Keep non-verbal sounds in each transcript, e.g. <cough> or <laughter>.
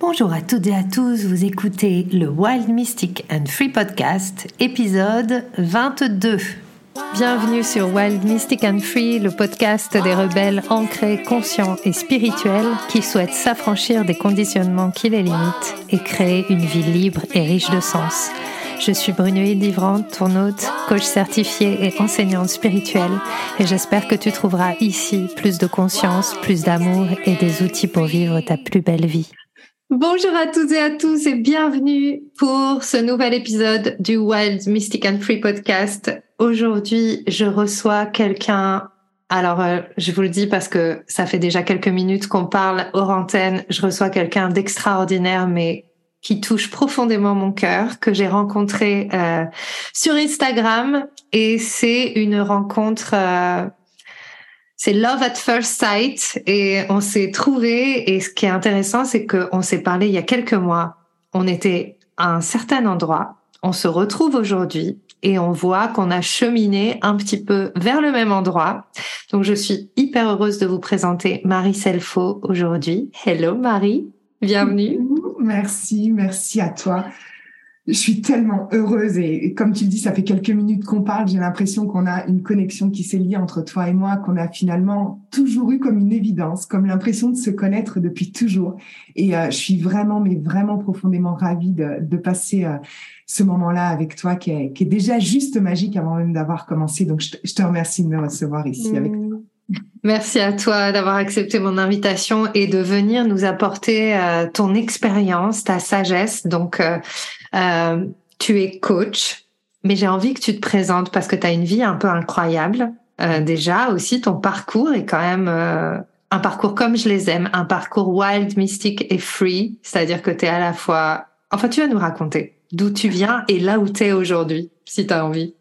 Bonjour à toutes et à tous, vous écoutez le Wild Mystic and Free Podcast, épisode 22. Bienvenue sur Wild Mystic and Free, le podcast des rebelles ancrés, conscients et spirituels qui souhaitent s'affranchir des conditionnements qui les limitent et créer une vie libre et riche de sens. Je suis Brunoïde Livrante, ton hôte, coach certifié et enseignante spirituelle, et j'espère que tu trouveras ici plus de conscience, plus d'amour et des outils pour vivre ta plus belle vie. Bonjour à toutes et à tous et bienvenue pour ce nouvel épisode du Wild Mystic and Free podcast. Aujourd'hui, je reçois quelqu'un. Alors, euh, je vous le dis parce que ça fait déjà quelques minutes qu'on parle hors antenne. Je reçois quelqu'un d'extraordinaire, mais qui touche profondément mon cœur, que j'ai rencontré euh, sur Instagram. Et c'est une rencontre euh, c'est Love at First Sight et on s'est trouvé et ce qui est intéressant c'est qu'on s'est parlé il y a quelques mois. On était à un certain endroit, on se retrouve aujourd'hui et on voit qu'on a cheminé un petit peu vers le même endroit. Donc je suis hyper heureuse de vous présenter Marie Selfo aujourd'hui. Hello Marie, bienvenue. Merci, merci à toi je suis tellement heureuse et, comme tu le dis, ça fait quelques minutes qu'on parle. J'ai l'impression qu'on a une connexion qui s'est liée entre toi et moi, qu'on a finalement toujours eu comme une évidence, comme l'impression de se connaître depuis toujours. Et euh, je suis vraiment, mais vraiment profondément ravie de, de passer euh, ce moment-là avec toi, qui est, qui est, déjà juste magique avant même d'avoir commencé. Donc, je te, je te, remercie de me recevoir ici avec mmh. toi. Merci à toi d'avoir accepté mon invitation et de venir nous apporter euh, ton expérience, ta sagesse. Donc, euh, tu es coach, mais j'ai envie que tu te présentes parce que tu as une vie un peu incroyable. Euh, déjà aussi, ton parcours est quand même euh, un parcours comme je les aime, un parcours wild, mystique et free. C'est-à-dire que tu es à la fois... Enfin, tu vas nous raconter d'où tu viens et là où tu es aujourd'hui, si tu as envie.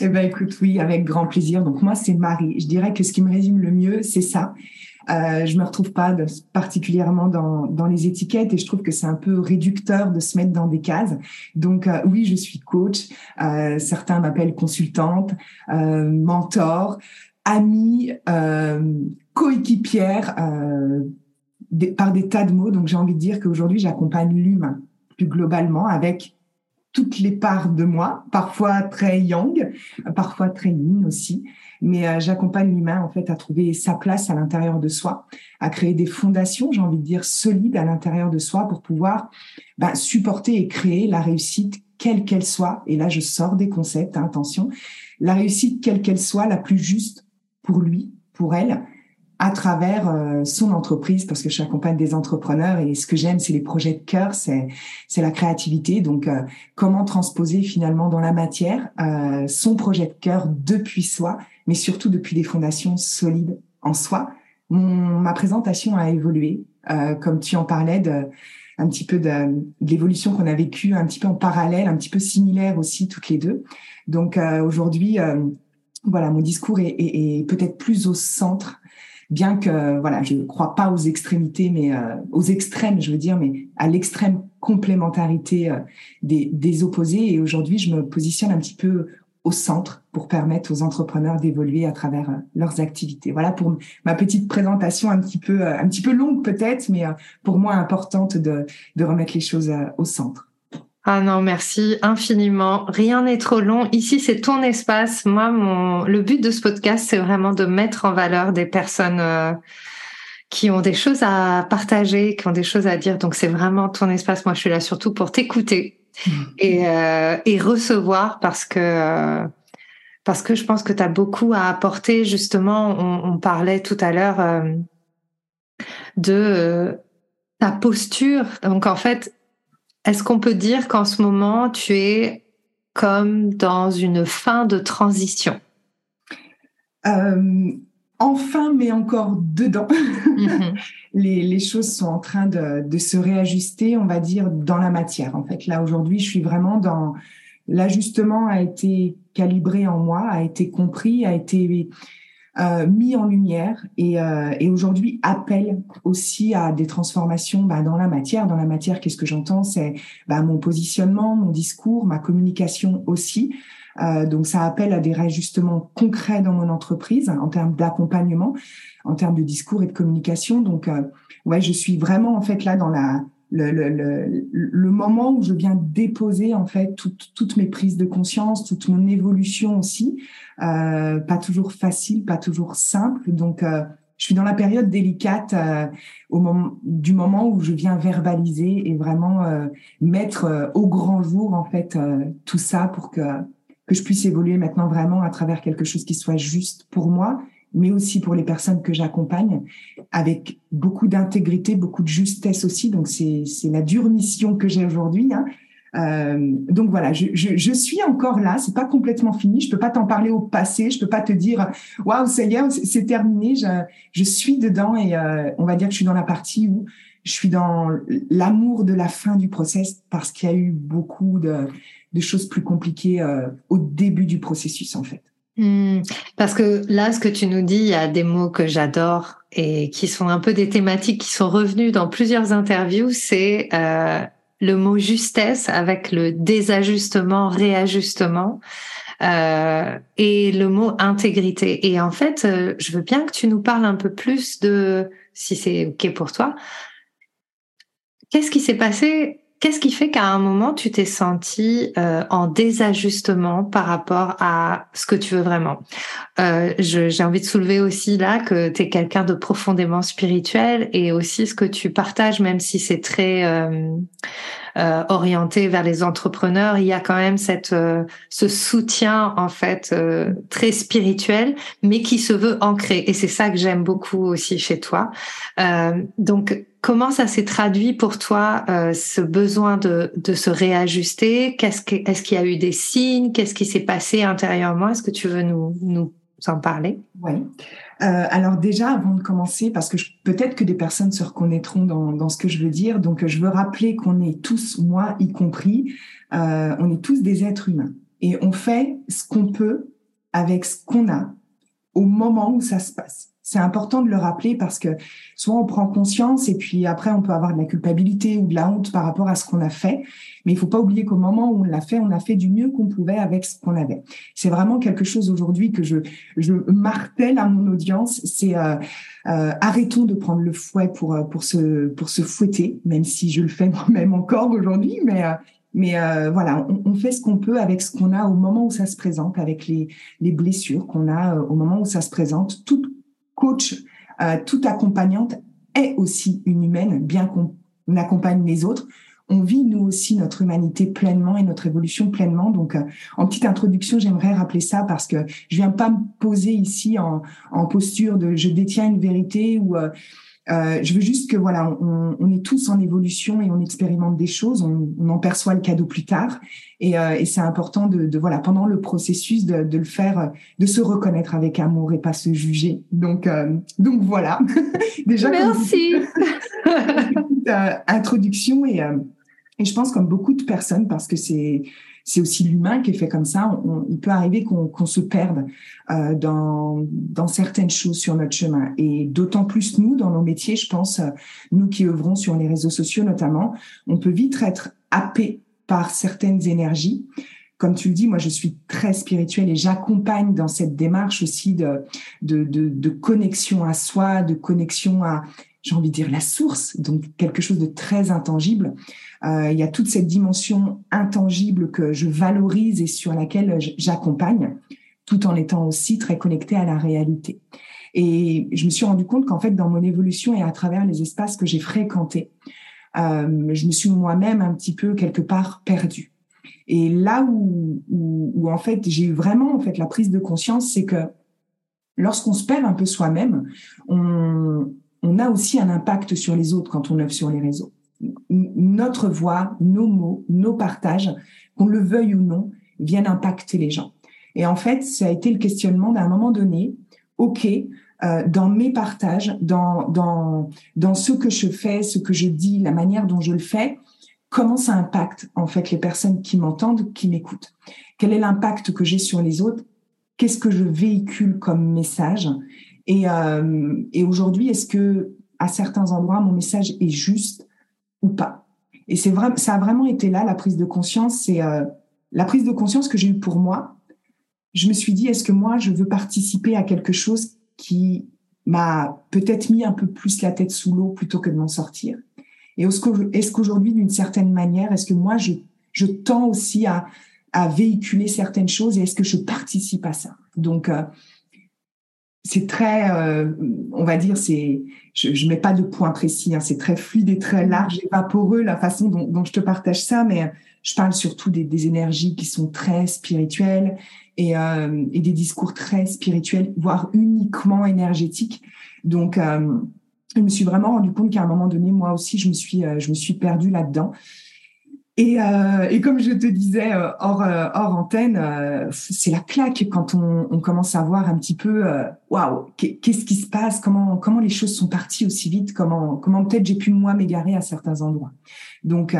Eh ben, écoute, oui, avec grand plaisir. Donc, moi, c'est Marie. Je dirais que ce qui me résume le mieux, c'est ça. Euh, je me retrouve pas de, particulièrement dans, dans les étiquettes et je trouve que c'est un peu réducteur de se mettre dans des cases. Donc euh, oui, je suis coach. Euh, certains m'appellent consultante, euh, mentor, amie, euh, coéquipière, par des tas de mots. Donc j'ai envie de dire qu'aujourd'hui, j'accompagne l'humain plus globalement avec toutes les parts de moi, parfois très yang, parfois très yin aussi. Mais euh, j'accompagne l'humain en fait à trouver sa place à l'intérieur de soi, à créer des fondations, j'ai envie de dire solides à l'intérieur de soi pour pouvoir bah, supporter et créer la réussite quelle qu'elle soit. Et là, je sors des concepts, hein, attention, la réussite quelle qu'elle soit, la plus juste pour lui, pour elle, à travers euh, son entreprise parce que j'accompagne des entrepreneurs et ce que j'aime c'est les projets de cœur c'est c'est la créativité donc euh, comment transposer finalement dans la matière euh, son projet de cœur depuis soi mais surtout depuis des fondations solides en soi ma présentation a évolué comme tu en parlais de un petit peu de, l'évolution qu'on a vécue un petit peu en parallèle un petit peu similaire aussi toutes les deux donc aujourd'hui voilà mon discours est, peut-être plus au centre bien que voilà, je ne crois pas aux extrémités, mais euh, aux extrêmes, je veux dire, mais à l'extrême complémentarité euh, des opposés. Et aujourd'hui, je me positionne un petit peu au centre pour permettre aux entrepreneurs d'évoluer à travers euh, leurs activités. Voilà pour ma petite présentation un petit peu un petit peu longue peut-être, mais pour moi importante de, de remettre les choses au centre. Ah non, merci infiniment. Rien n'est trop long. Ici, c'est ton espace. Moi, mon le but de ce podcast, c'est vraiment de mettre en valeur des personnes euh, qui ont des choses à partager, qui ont des choses à dire. Donc, c'est vraiment ton espace. Moi, je suis là surtout pour t'écouter. Et, euh, et recevoir parce que euh, parce que je pense que tu as beaucoup à apporter. Justement, on, parlait tout à l'heure euh, de ta posture. Donc, en fait, est-ce qu'on peut dire qu'en ce moment, tu es comme dans une fin de transition? Enfin, mais encore dedans. Mm-hmm. <laughs> les, les, choses sont en train de, de, se réajuster, on va dire, dans la matière. En fait, là, aujourd'hui, je suis vraiment dans... L'ajustement a été calibré en moi, a été compris, a été euh, mis en lumière et, euh, et aujourd'hui appelle aussi à des transformations bah, dans la matière. Dans la matière, qu'est-ce que j'entends? C'est bah, mon positionnement, mon discours, ma communication aussi. Euh, donc ça appelle à des réajustements concrets dans mon entreprise en termes d'accompagnement, en termes de discours et de communication. Donc euh, ouais, je suis vraiment en fait là dans la le, le, le, moment où je viens déposer en fait toutes, toutes mes prises de conscience, toute mon évolution aussi. Euh, pas toujours facile, pas toujours simple. Donc, euh, je suis dans la période délicate euh, au moment du moment où je viens verbaliser et vraiment euh, mettre euh, au grand jour en fait tout ça pour que que je puisse évoluer maintenant vraiment à travers quelque chose qui soit juste pour moi mais aussi pour les personnes que j'accompagne, avec beaucoup d'intégrité, beaucoup de justesse aussi. Donc c'est la dure mission que j'ai aujourd'hui. Hein. Euh, donc voilà, je, je, suis encore là, c'est pas complètement fini. Je peux pas t'en parler au passé, je peux pas te dire waouh ça y est, c'est terminé. Je, je, suis dedans et euh, on va dire que je suis dans la partie où je suis dans l'amour de la fin du process parce qu'il y a eu beaucoup de, de choses plus compliquées euh, au début du processus en fait. Hmm. parce que là, ce que tu nous dis, il y a des mots que j'adore et qui sont un peu des thématiques qui sont revenues dans plusieurs interviews. C'est euh, le mot justesse avec le désajustement, réajustement. Euh, et le mot intégrité. Et en fait, euh, je veux bien que tu nous parles un peu plus de, si c'est OK pour toi, qu'est-ce qui s'est passé Qu'est-ce qui fait qu'à un moment, tu t'es senti euh, en désajustement par rapport à ce que tu veux vraiment? Euh, J'ai envie de soulever aussi là que tu es quelqu'un de profondément spirituel et aussi ce que tu partages, même si c'est très euh, euh, orienté vers les entrepreneurs, il y a quand même cette euh, ce soutien en fait euh, très spirituel, mais qui se veut ancré. Et c'est ça que j'aime beaucoup aussi chez toi. donc comment ça s'est traduit pour toi ce besoin de, de se réajuster? Qu'est-ce que, est-ce qu'il y a eu des signes? Qu'est-ce qui s'est passé intérieurement? Est-ce que tu veux nous nous en parler? Oui. Euh, alors déjà, avant de commencer, parce que peut-être que des personnes se reconnaîtront dans, dans, ce que je veux dire, donc je veux rappeler qu'on est tous, moi y compris, euh, on est tous des êtres humains et on fait ce qu'on peut avec ce qu'on a au moment où ça se passe c'est important de le rappeler parce que soit on prend conscience et puis après on peut avoir de la culpabilité ou de la honte par rapport à ce qu'on a fait, mais il faut pas oublier qu'au moment où on l'a fait, on a fait du mieux qu'on pouvait avec ce qu'on avait. C'est vraiment quelque chose aujourd'hui que je, je martèle à mon audience, c'est euh, euh, arrêtons de prendre le fouet pour euh, pour se pour se fouetter, même si je le fais <laughs> moi-même encore aujourd'hui, mais mais voilà, on, fait ce qu'on peut avec ce qu'on a au moment où ça se présente, avec les, les blessures qu'on a au moment où ça se présente. Coach, euh, toute accompagnante est aussi une humaine, bien qu'on accompagne les autres. On vit nous aussi notre humanité pleinement et notre évolution pleinement. Donc, euh, en petite introduction, j'aimerais rappeler ça parce que je viens pas me poser ici en, en posture de je détiens une vérité ou euh, euh, je veux juste que voilà, on, on, est tous en évolution et on expérimente des choses, on, on en perçoit le cadeau plus tard, et, euh, et c'est important de, de, voilà pendant le processus de, de, le faire, de se reconnaître avec amour et pas se juger. Donc euh, donc voilà. <laughs> Déjà. Merci. Euh, introduction et et je pense comme beaucoup de personnes parce que c'est c'est aussi l'humain qui est fait comme ça. Il peut arriver qu'on se perde euh, dans, certaines choses sur notre chemin. Et d'autant plus nous, dans nos métiers, je pense, euh, nous qui œuvrons sur les réseaux sociaux notamment, on peut vite être happé par certaines énergies. Comme tu le dis, moi, je suis très spirituelle et j'accompagne dans cette démarche aussi de connexion à soi, de connexion à, j'ai envie de dire, la source, donc quelque chose de très intangible. Euh, il y a toute cette dimension intangible que je valorise et sur laquelle j'accompagne, tout en étant aussi très connectée à la réalité. Et je me suis rendu compte qu'en fait, dans mon évolution et à travers les espaces que j'ai fréquentés, euh, je me suis moi-même un petit peu quelque part perdue. Et là où, où, où en fait j'ai vraiment en fait la prise de conscience, c'est que lorsqu'on se perd un peu soi-même, on, on a aussi un impact sur les autres quand on œuvre sur les réseaux notre voix, nos mots, nos partages, qu'on le veuille ou non, viennent impacter les gens. Et en fait, ça a été le questionnement d'un moment donné. Ok, euh, dans mes partages, dans dans dans ce que je fais, ce que je dis, la manière dont je le fais, comment ça impacte en fait les personnes qui m'entendent, qui m'écoutent? Quel est l'impact que j'ai sur les autres? Qu'est-ce que je véhicule comme message? Et euh, et aujourd'hui, est-ce que à certains endroits mon message est juste ou pas? Et c'est vrai, ça a vraiment été là la prise de conscience. C'est euh, la prise de conscience que j'ai eue pour moi. Je me suis dit, est-ce que moi, je veux participer à quelque chose qui m'a peut-être mis un peu plus la tête sous l'eau plutôt que de m'en sortir? Et est-ce qu'aujourd'hui, d'une certaine manière, est-ce que moi, je, tends aussi à, à véhiculer certaines choses et est-ce que je participe à ça? Donc, euh, c'est très, euh, on va dire, c'est, je, je mets pas de point précis, hein, c'est très fluide et très large et vaporeux la façon dont, dont, je te partage ça, mais je parle surtout des, des énergies qui sont très spirituelles et, euh, et, des discours très spirituels, voire uniquement énergétiques. Donc, euh, je me suis vraiment rendu compte qu'à un moment donné, moi aussi, je me suis, euh, je me suis perdue là-dedans. Et, euh, et, comme je te disais euh, hors, euh, hors antenne, euh, c'est la claque quand on, on, commence à voir un petit peu, waouh, qu'est-ce qui se passe, comment comment les choses sont parties aussi vite, comment comment peut-être j'ai pu moi m'égarer à certains endroits. Donc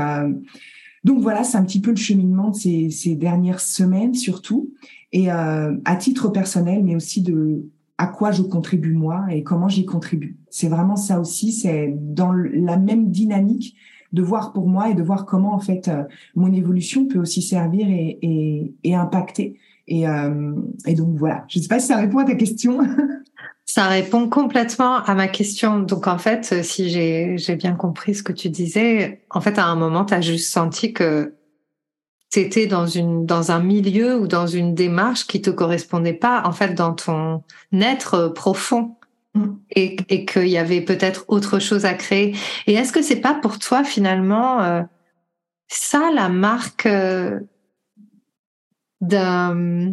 donc voilà, c'est un petit peu le cheminement de ces, ces dernières semaines surtout, et à titre personnel, mais aussi de à quoi je contribue moi et comment j'y contribue. C'est vraiment ça aussi, c'est dans la même dynamique de voir pour moi et de voir comment en fait euh, mon évolution peut aussi servir et, et, et impacter. Et, euh, et, donc voilà, je ne sais pas si ça répond à ta question. <laughs> Ça répond complètement à ma question. Donc en fait, si j'ai bien compris ce que tu disais, en fait à un moment, tu as juste senti que tu étais dans, une, dans un milieu ou dans une démarche qui te correspondait pas, en fait, dans ton être profond. Et, et qu'il y avait peut-être autre chose à créer. Et est-ce que c'est pas pour toi finalement euh, ça la marque euh, d'un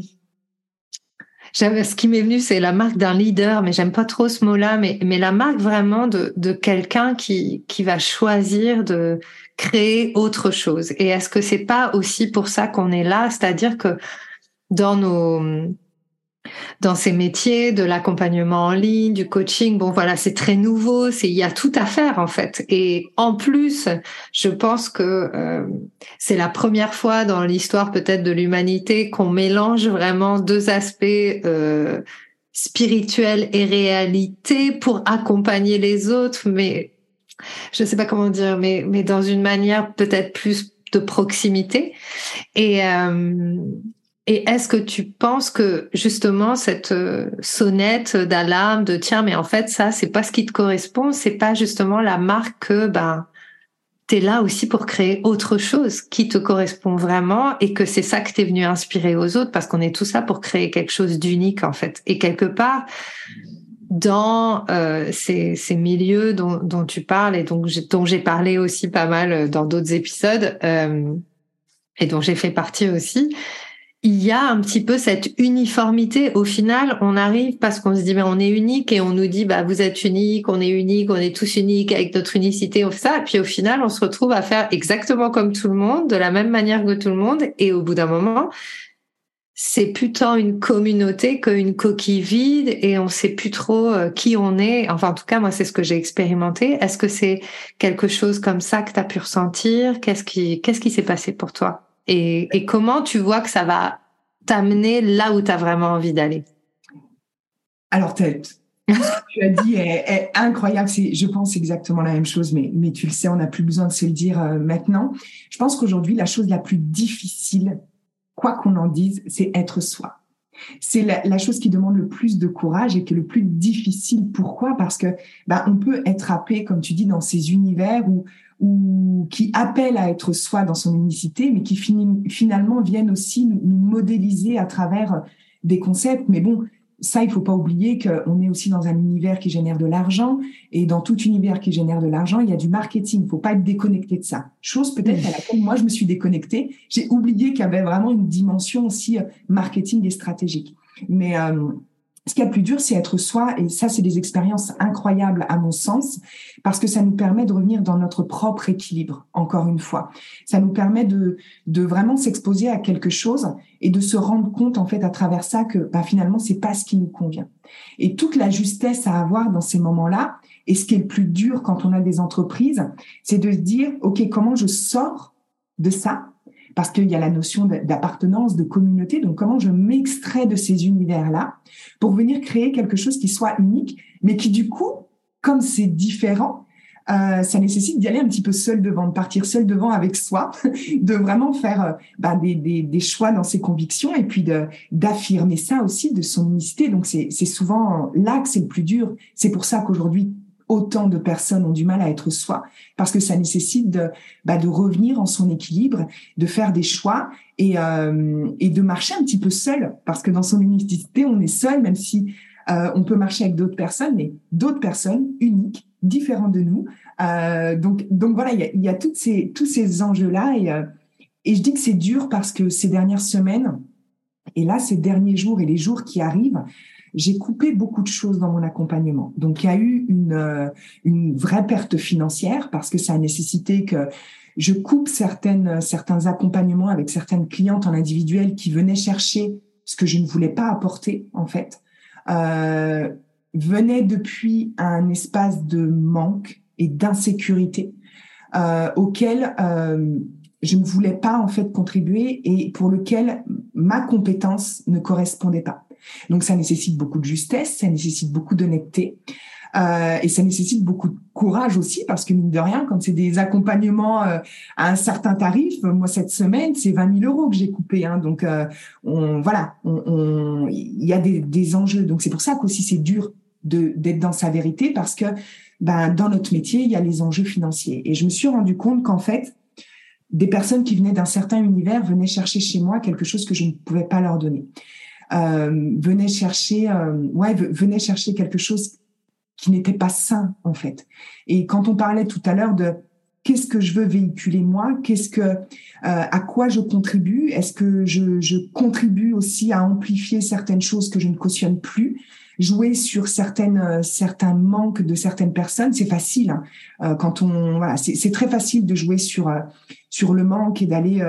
ce qui m'est venu, c'est la marque d'un leader, mais j'aime pas trop ce mot-là, mais, mais la marque vraiment de, de quelqu'un qui, qui va choisir de créer autre chose. Et est-ce que c'est pas aussi pour ça qu'on est là? C'est-à-dire que dans nos, dans ces métiers de l'accompagnement en ligne, du coaching. Bon, voilà, c'est très nouveau, c'est il y a tout à faire en fait. Et en plus, je pense que euh, c'est la première fois dans l'histoire peut-être de l'humanité qu'on mélange vraiment deux aspects euh, spirituels et réalité pour accompagner les autres, mais je ne sais pas comment dire, mais mais dans une manière peut-être plus de proximité. Et euh, et est-ce que tu penses que justement cette euh, sonnette d'alarme de tiens mais en fait ça c'est pas ce qui te correspond, c'est pas justement la marque que ben tu es là aussi pour créer autre chose qui te correspond vraiment et que c'est ça que tu es venu inspirer aux autres parce qu'on est tous là pour créer quelque chose d'unique en fait. Et quelque part dans euh, ces, ces, milieux dont, dont, tu parles et donc dont j'ai parlé aussi pas mal dans d'autres épisodes euh, et dont j'ai fait partie aussi, il y a un petit peu cette uniformité. Au final, on arrive parce qu'on se dit, mais on est unique et on nous dit, bah, vous êtes unique, on est unique, on est tous uniques avec notre unicité, on ça. Et puis au final, on se retrouve à faire exactement comme tout le monde, de la même manière que tout le monde. Et au bout d'un moment, c'est plus tant une communauté qu'une coquille vide et on sait plus trop euh, qui on est. Enfin, en tout cas, moi, c'est ce que j'ai expérimenté. Est-ce que c'est quelque chose comme ça que tu as pu ressentir? Qu'est-ce qui, qu'est-ce qui s'est passé pour toi? Et, comment tu vois que ça va t'amener là où tu as vraiment envie d'aller? Alors, ce que tu as dit est, incroyable. Je pense exactement la même chose, mais, tu le sais, on n'a plus besoin de se le dire euh, maintenant. Je pense qu'aujourd'hui, la chose la plus difficile, quoi qu'on en dise, c'est être soi. C'est la, chose qui demande le plus de courage et qui est le plus difficile. Pourquoi? Parce que bah, on peut être happé, comme tu dis, dans ces univers où ou qui appellent à être soi dans son unicité, mais qui finalement viennent aussi nous, modéliser à travers des concepts. Mais bon, ça, il faut pas oublier qu'on est aussi dans un univers qui génère de l'argent, et dans tout univers qui génère de l'argent, il y a du marketing. Il faut pas être déconnecté de ça. Chose peut-être à laquelle moi je me suis déconnectée. J'ai oublié qu'il y avait vraiment une dimension aussi marketing et stratégique. Mais euh, ce qui est le plus dur, c'est être soi, et ça, c'est des expériences incroyables à mon sens, parce que ça nous permet de revenir dans notre propre équilibre, encore une fois. Ça nous permet de, de vraiment s'exposer à quelque chose et de se rendre compte, en fait, à travers ça, que bah, finalement, c'est pas ce qui nous convient. Et toute la justesse à avoir dans ces moments-là, et ce qui est le plus dur quand on a des entreprises, c'est de se dire, OK, comment je sors de ça parce qu'il y a la notion d'appartenance, de communauté. Donc, comment je m'extrais de ces univers-là pour venir créer quelque chose qui soit unique, mais qui, du coup, comme c'est différent, euh, ça nécessite d'y aller un petit peu seul devant, de partir seul devant avec soi, <laughs> de vraiment faire euh, bah, des, des, des, choix dans ses convictions et puis d'affirmer ça aussi de son unicité. Donc c'est souvent là que c'est le plus dur. C'est pour ça qu'aujourd'hui autant de personnes ont du mal à être soi parce que ça nécessite de, bah, de revenir en son équilibre, de faire des choix et, euh, et de marcher un petit peu seul parce que dans son unicité, on est seul, même si euh, on peut marcher avec d'autres personnes, mais d'autres personnes uniques, différentes de nous. Euh, donc, donc voilà, il y a, y a toutes ces, tous ces enjeux-là et, euh, et je dis que c'est dur parce que ces dernières semaines, et là, ces derniers jours et les jours qui arrivent, j'ai coupé beaucoup de choses dans mon accompagnement. Donc, il y a eu une, euh, vraie perte financière parce que ça a nécessité que je coupe certains accompagnements avec certaines clientes en individuel qui venaient chercher ce que je ne voulais pas apporter, en fait, euh, venaient depuis un espace de manque et d'insécurité euh, auquel euh, je ne voulais pas en fait contribuer et pour lequel ma compétence ne correspondait pas. Donc ça nécessite beaucoup de justesse, ça nécessite beaucoup d'honnêteté. Euh, et ça nécessite beaucoup de courage aussi parce que mine de rien, quand c'est des accompagnements euh, à un certain tarif, moi cette semaine c'est 20 000 euros que j'ai coupé. Hein, donc euh, voilà, il y a des, enjeux. Donc c'est pour ça qu'aussi c'est dur d'être dans sa vérité parce que ben dans notre métier il y a les enjeux financiers. Et je me suis rendu compte qu'en fait des personnes qui venaient d'un certain univers venaient chercher chez moi quelque chose que je ne pouvais pas leur donner. Euh, venaient chercher, euh, ouais, venaient chercher quelque chose qui n'était pas sain en fait. Et quand on parlait tout à l'heure de qu'est-ce que je veux véhiculer moi, qu'est-ce que, euh, à quoi je contribue, est-ce que je, je, contribue aussi à amplifier certaines choses que je ne cautionne plus, jouer sur certaines euh, certains manques de certaines personnes, c'est facile. Hein. Euh, quand on voilà, c'est très facile de jouer sur sur le manque et d'aller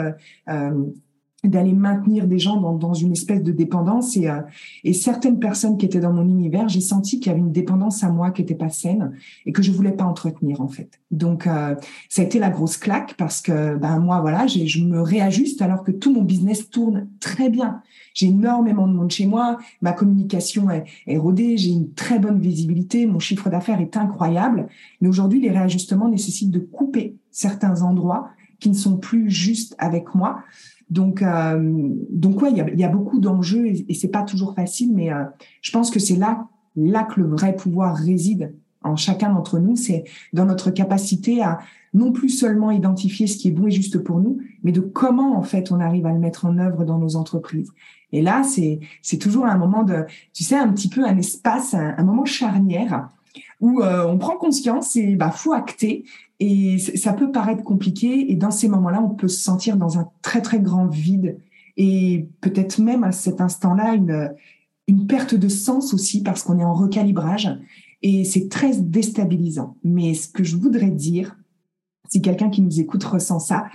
d'aller maintenir des gens dans, dans, une espèce de dépendance et, euh, et certaines personnes qui étaient dans mon univers, j'ai senti qu'il y avait une dépendance à moi qui était pas saine et que je voulais pas entretenir en fait. Donc euh, ça a été la grosse claque parce que ben moi voilà, je me réajuste alors que tout mon business tourne très bien. J'ai énormément de monde chez moi, ma communication est, est rodée, j'ai une très bonne visibilité, mon chiffre d'affaires est incroyable, mais aujourd'hui les réajustements nécessitent de couper certains endroits qui ne sont plus justes avec moi donc, euh, donc ouais, il y a, y a, beaucoup d'enjeux et, et c'est pas toujours facile, mais euh, je pense que c'est là, là que le vrai pouvoir réside en chacun d'entre nous, c'est dans notre capacité à non plus seulement identifier ce qui est bon et juste pour nous, mais de comment en fait on arrive à le mettre en œuvre dans nos entreprises. Et là, c'est c'est toujours un moment de, tu sais, un petit peu un espace, un, un moment charnière où euh, on prend conscience et bah faut acter et ça peut paraître compliqué et dans ces moments-là, on peut se sentir dans un très très grand vide et peut-être même à cet instant-là une une perte de sens aussi parce qu'on est en recalibrage et c'est très déstabilisant. Mais ce que je voudrais dire, si quelqu'un qui nous écoute ressent ça,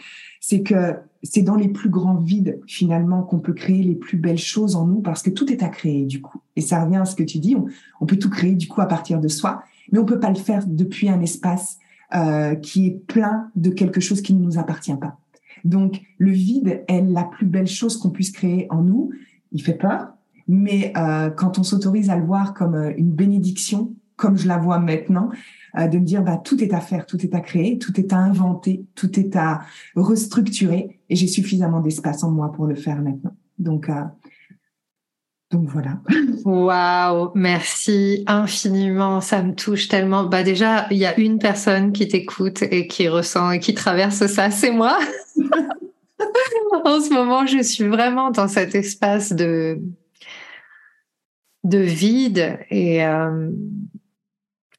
c'est que c'est dans les plus grands vides finalement qu'on peut créer les plus belles choses en nous parce que tout est à créer du coup. Et ça revient à ce que tu dis, on, on peut tout créer du coup à partir de soi, mais on peut pas le faire depuis un espace euh, qui est plein de quelque chose qui ne nous appartient pas. Donc, le vide est la plus belle chose qu'on puisse créer en nous. Il fait peur, mais euh, quand on s'autorise à le voir comme euh, une bénédiction, comme je la vois maintenant, euh, de me dire bah tout est à faire, tout est à créer, tout est à inventer, tout est à restructurer, et j'ai suffisamment d'espace en moi pour le faire maintenant. Donc euh, donc voilà. <laughs> Waouh, merci infiniment. Ça me touche tellement. Bah déjà, il y a une personne qui t'écoute et qui ressent et qui traverse ça, c'est moi. <laughs> en ce moment, je suis vraiment dans cet espace de de vide et euh,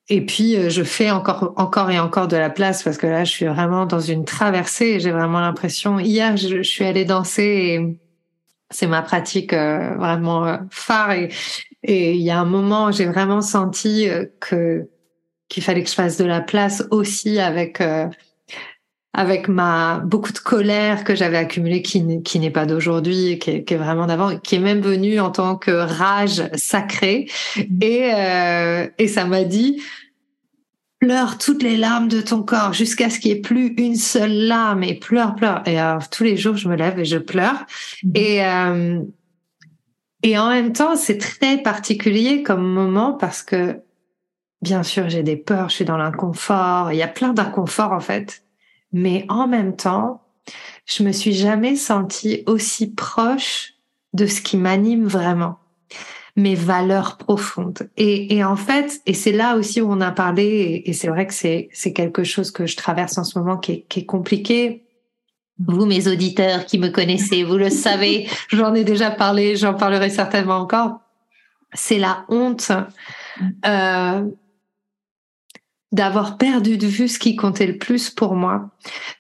et puis je fais encore encore et encore de la place parce que là, je suis vraiment dans une traversée. J'ai vraiment l'impression. Hier, je, je suis allée danser et c'est ma pratique euh, vraiment euh, phare et et il y a un moment j'ai vraiment senti euh, que qu'il fallait que je fasse de la place aussi avec avec ma beaucoup de colère que j'avais accumulée qui qui n'est pas d'aujourd'hui qui, qui, est vraiment d'avant qui est même venue en tant que rage sacrée mmh. et et ça m'a dit pleure toutes les larmes de ton corps jusqu'à ce qu'il n'y ait plus une seule larme et pleure, pleure. Et euh, tous les jours, je me lève et je pleure. Mhm. Et, euh, et en même temps, c'est très particulier comme moment parce que, bien sûr, j'ai des peurs, je suis dans l'inconfort. Il y a plein d'inconfort, en fait. Mais en même temps, je me suis jamais sentie aussi proche de ce qui m'anime vraiment. Mes valeurs profondes. Et, et en fait, et c'est là aussi où on a parlé, et, c'est vrai que c'est c'est quelque chose que je traverse en ce moment qui est, qui est compliqué. Vous, mes auditeurs qui me connaissez, vous le <laughs> savez, j'en ai déjà parlé, j'en parlerai certainement encore. C'est la honte euh, d'avoir perdu de vue ce qui comptait le plus pour moi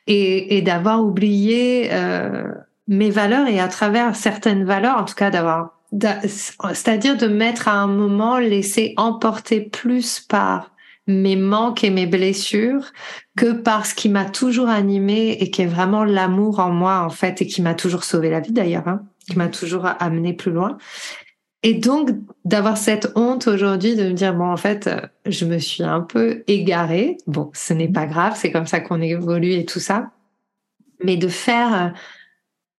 et, et d'avoir oublié euh, mes valeurs et à travers certaines valeurs, en tout cas d'avoir c'est-à-dire de mettre à un moment laisser emporter plus par mes manques et mes blessures que par ce qui m'a toujours animé et qui est vraiment l'amour en moi en fait et qui m'a toujours sauvé la vie d'ailleurs, hein, qui m'a toujours amené plus loin. Et donc d'avoir cette honte aujourd'hui de me dire bon en fait je me suis un peu égarée. Bon, ce n'est pas grave, c'est comme ça qu'on évolue et tout ça. Mais de faire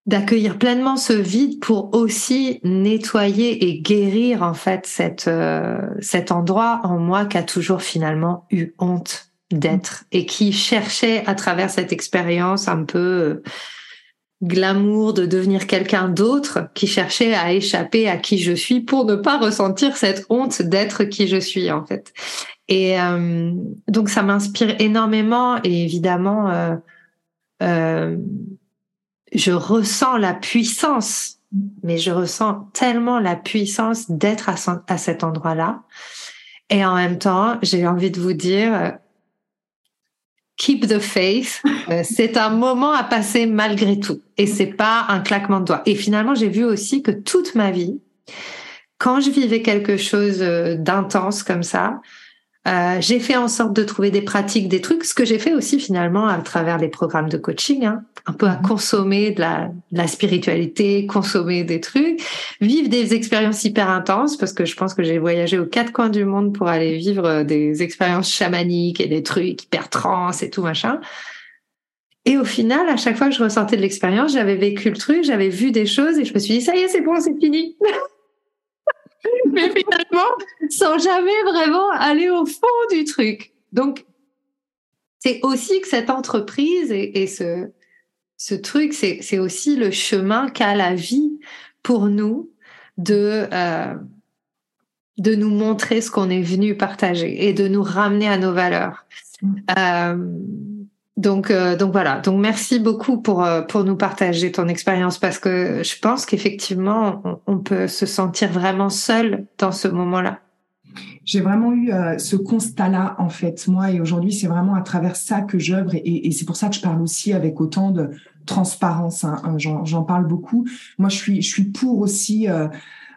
d'accueillir pleinement ce vide pour aussi nettoyer et guérir en fait cette euh, cet endroit en moi qui a toujours finalement eu honte d'être et qui cherchait à travers cette expérience un peu euh, glamour de devenir quelqu'un d'autre qui cherchait à échapper à qui je suis pour ne pas ressentir cette honte d'être qui je suis en fait. Et euh, donc ça m'inspire énormément et évidemment je ressens la puissance, mais je ressens tellement la puissance d'être à, cet endroit-là. Et en même temps, j'ai envie de vous dire, euh, keep the faith. <laughs> Euh, c'est un moment à passer malgré tout. Et c'est pas un claquement de doigts. Et finalement, j'ai vu aussi que toute ma vie, quand je vivais quelque chose euh, d'intense comme ça, euh, j'ai fait en sorte de trouver des pratiques, des trucs, ce que j'ai fait aussi finalement à travers les programmes de coaching, hein, un peu à mhm. consommer de la, de la, spiritualité, consommer des trucs, vivre des expériences hyper intenses, parce que je pense que j'ai voyagé aux quatre coins du monde pour aller vivre des expériences chamaniques et des trucs hyper trans et tout machin. Et au final, à chaque fois que je ressortais de l'expérience, j'avais vécu le truc, j'avais vu des choses et je me suis dit, ça y est, c'est bon, c'est fini. <laughs> mais finalement, sans jamais vraiment aller au fond du truc. Donc, c'est aussi que cette entreprise et, ce, ce truc, c'est aussi le chemin qu'a la vie pour nous de, euh, de nous montrer ce qu'on est venu partager et de nous ramener à nos valeurs. Mm. Euh, donc, euh, donc voilà. Donc merci beaucoup pour euh, pour nous partager ton expérience parce que je pense qu'effectivement on, peut se sentir vraiment seul dans ce moment-là. J'ai vraiment eu euh, ce constat-là en fait moi et aujourd'hui c'est vraiment à travers ça que j'œuvre et, et c'est pour ça que je parle aussi avec autant de transparence. Hein, hein, J'en parle beaucoup. Moi je suis je suis pour aussi euh,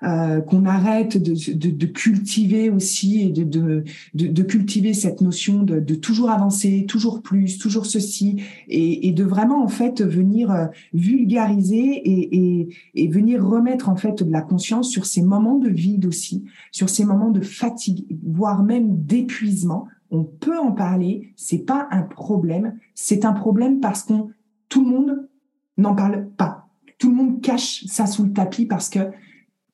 qu'on arrête de, de, de, cultiver aussi et de, de, de cultiver cette notion de, toujours avancer, toujours plus, toujours ceci, et, et de vraiment en fait venir euh, vulgariser et, et, et, venir remettre en fait de la conscience sur ces moments de vide aussi, sur ces moments de fatigue, voire même d'épuisement. On peut en parler, c'est pas un problème, c'est un problème parce qu'on tout le monde n'en parle pas. Tout le monde cache ça sous le tapis parce que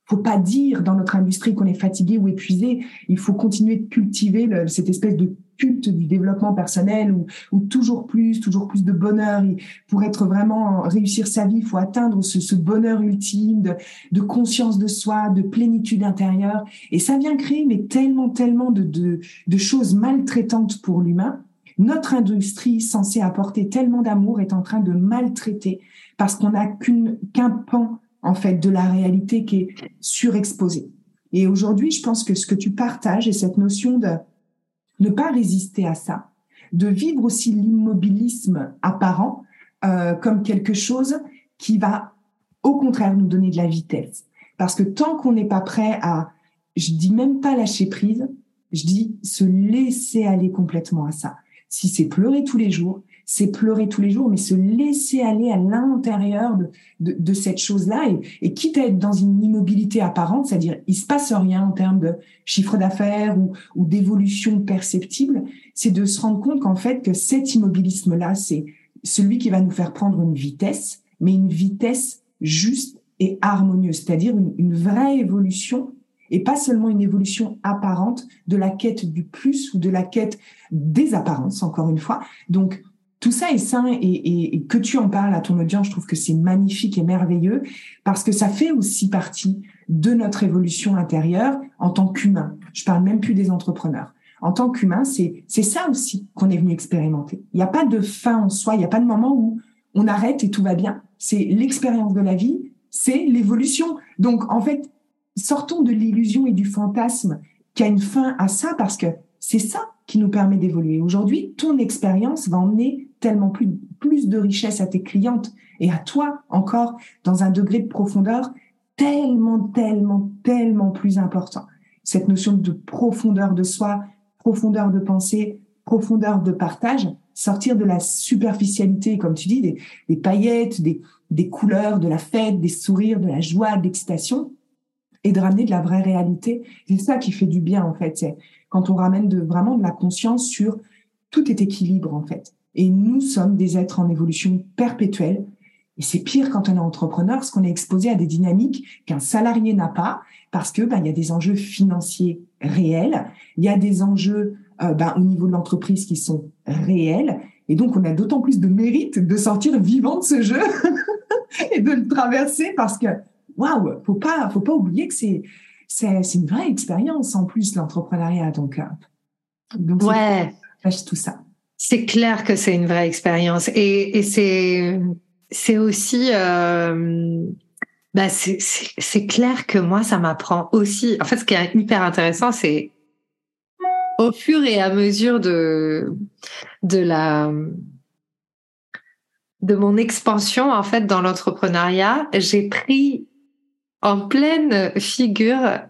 faut pas dire dans notre industrie qu'on est fatigué ou épuisé. Il faut continuer de cultiver cette espèce de culte du développement personnel ou, ou, toujours plus, toujours plus de bonheur. pour être vraiment réussir sa vie, il faut atteindre ce, ce bonheur ultime de, de, conscience de soi, de plénitude intérieure. Et ça vient créer mais tellement, tellement de, de, de choses maltraitantes pour l'humain. Notre industrie censée apporter tellement d'amour est en train de maltraiter parce qu'on n'a qu'un pan en fait de la réalité qui est surexposée. Et aujourd'hui, je pense que ce que tu partages est cette notion de ne pas résister à ça, de vivre aussi l'immobilisme apparent euh, comme quelque chose qui va au contraire nous donner de la vitesse. Parce que tant qu'on n'est pas prêt à, je dis même pas lâcher prise, je dis se laisser aller complètement à ça. Si c'est pleurer tous les jours, c'est pleurer tous les jours, mais se laisser aller à l'intérieur de, de, de, cette chose-là et, et quitte à être dans une immobilité apparente, c'est-à-dire il se passe rien en termes de chiffre d'affaires ou, ou d'évolution perceptible, c'est de se rendre compte qu'en fait que cet immobilisme-là, c'est celui qui va nous faire prendre une vitesse, mais une vitesse juste et harmonieuse, c'est-à-dire une, une vraie évolution et pas seulement une évolution apparente de la quête du plus ou de la quête des apparences, encore une fois. Donc, tout ça est sain et, que tu en parles à ton audience, je trouve que c'est magnifique et merveilleux parce que ça fait aussi partie de notre évolution intérieure en tant qu'humain. Je parle même plus des entrepreneurs. En tant qu'humain, c'est c'est ça aussi qu'on est venu expérimenter. Il n'y a pas de fin en soi, il n'y a pas de moment où on arrête et tout va bien. C'est l'expérience de la vie, c'est l'évolution. Donc en fait, sortons de l'illusion et du fantasme qui a une fin à ça parce que c'est ça qui nous permet d'évoluer. Aujourd'hui, ton expérience va emmener tellement plus, de richesse à tes clientes et à toi encore dans un degré de profondeur tellement, tellement, tellement plus important. Cette notion de profondeur de soi, profondeur de pensée, profondeur de partage, sortir de la superficialité, comme tu dis, des, paillettes, des, couleurs, de la fête, des sourires, de la joie, de l'excitation, et de ramener de la vraie réalité. C'est ça qui fait du bien, en fait. C'est quand on ramène vraiment de la conscience sur tout est équilibre, en fait. Et nous sommes des êtres en évolution perpétuelle. Et c'est pire quand on est entrepreneur, parce qu'on est exposé à des dynamiques qu'un salarié n'a pas, parce que ben, il y a des enjeux financiers réels, il y a des enjeux euh, ben, au niveau de l'entreprise qui sont réels, et donc on a d'autant plus de mérite de sortir vivant de ce jeu <laughs> et de le traverser, parce que waouh, faut pas, faut pas oublier que c'est c'est une vraie expérience en plus l'entrepreneuriat, donc euh, donc ouais, tout ça. C'est clair que c'est une vraie expérience et, et c'est c'est aussi euh, bah c'est clair que moi ça m'apprend aussi. En fait, ce qui est hyper intéressant, c'est au fur et à mesure de de la de mon expansion en fait dans l'entrepreneuriat, j'ai pris en pleine figure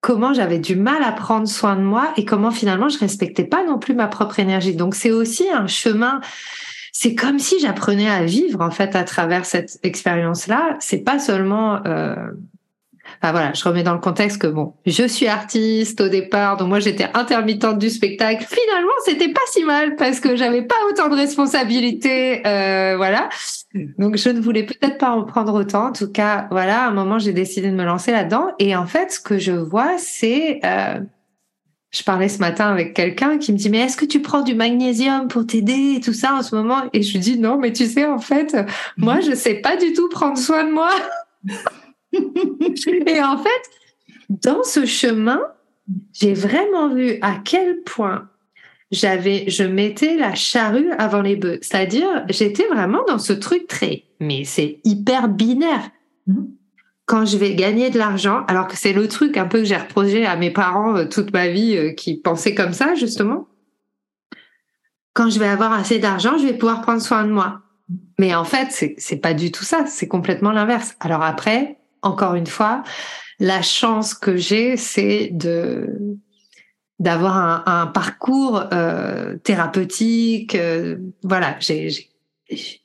comment j'avais du mal à prendre soin de moi et comment finalement je respectais pas non plus ma propre énergie. Donc c'est aussi un chemin. C'est comme si j'apprenais à vivre en fait à travers cette expérience-là. C'est pas seulement euh, Enfin voilà, je remets dans le contexte que bon, je suis artiste au départ, donc moi j'étais intermittente du spectacle. Finalement, c'était pas si mal parce que j'avais pas autant de responsabilités, euh, voilà. Donc je ne voulais peut-être pas en prendre autant. En tout cas, voilà, à un moment j'ai décidé de me lancer là-dedans. Et en fait, ce que je vois, c'est euh, je parlais ce matin avec quelqu'un qui me dit mais est-ce que tu prends du magnésium pour t'aider et tout ça en ce moment? Et je lui dis non mais tu sais en fait moi je sais pas du tout prendre soin de moi <laughs> et en fait, dans ce chemin, j'ai vraiment vu à quel point j'avais, je mettais la charrue avant les bœufs. C'est-à-dire, j'étais vraiment dans ce truc très, mais c'est hyper binaire. Quand je vais gagner de l'argent, alors que c'est le truc un peu que j'ai reproché à mes parents euh, toute ma vie euh, qui pensaient comme ça, justement. Quand je vais avoir assez d'argent, je vais pouvoir prendre soin de moi. Mais en fait, c'est, c'est pas du tout ça. C'est complètement l'inverse. Alors après, encore une fois, la chance que j'ai, c'est de d'avoir un, parcours euh, thérapeutique. Euh, voilà,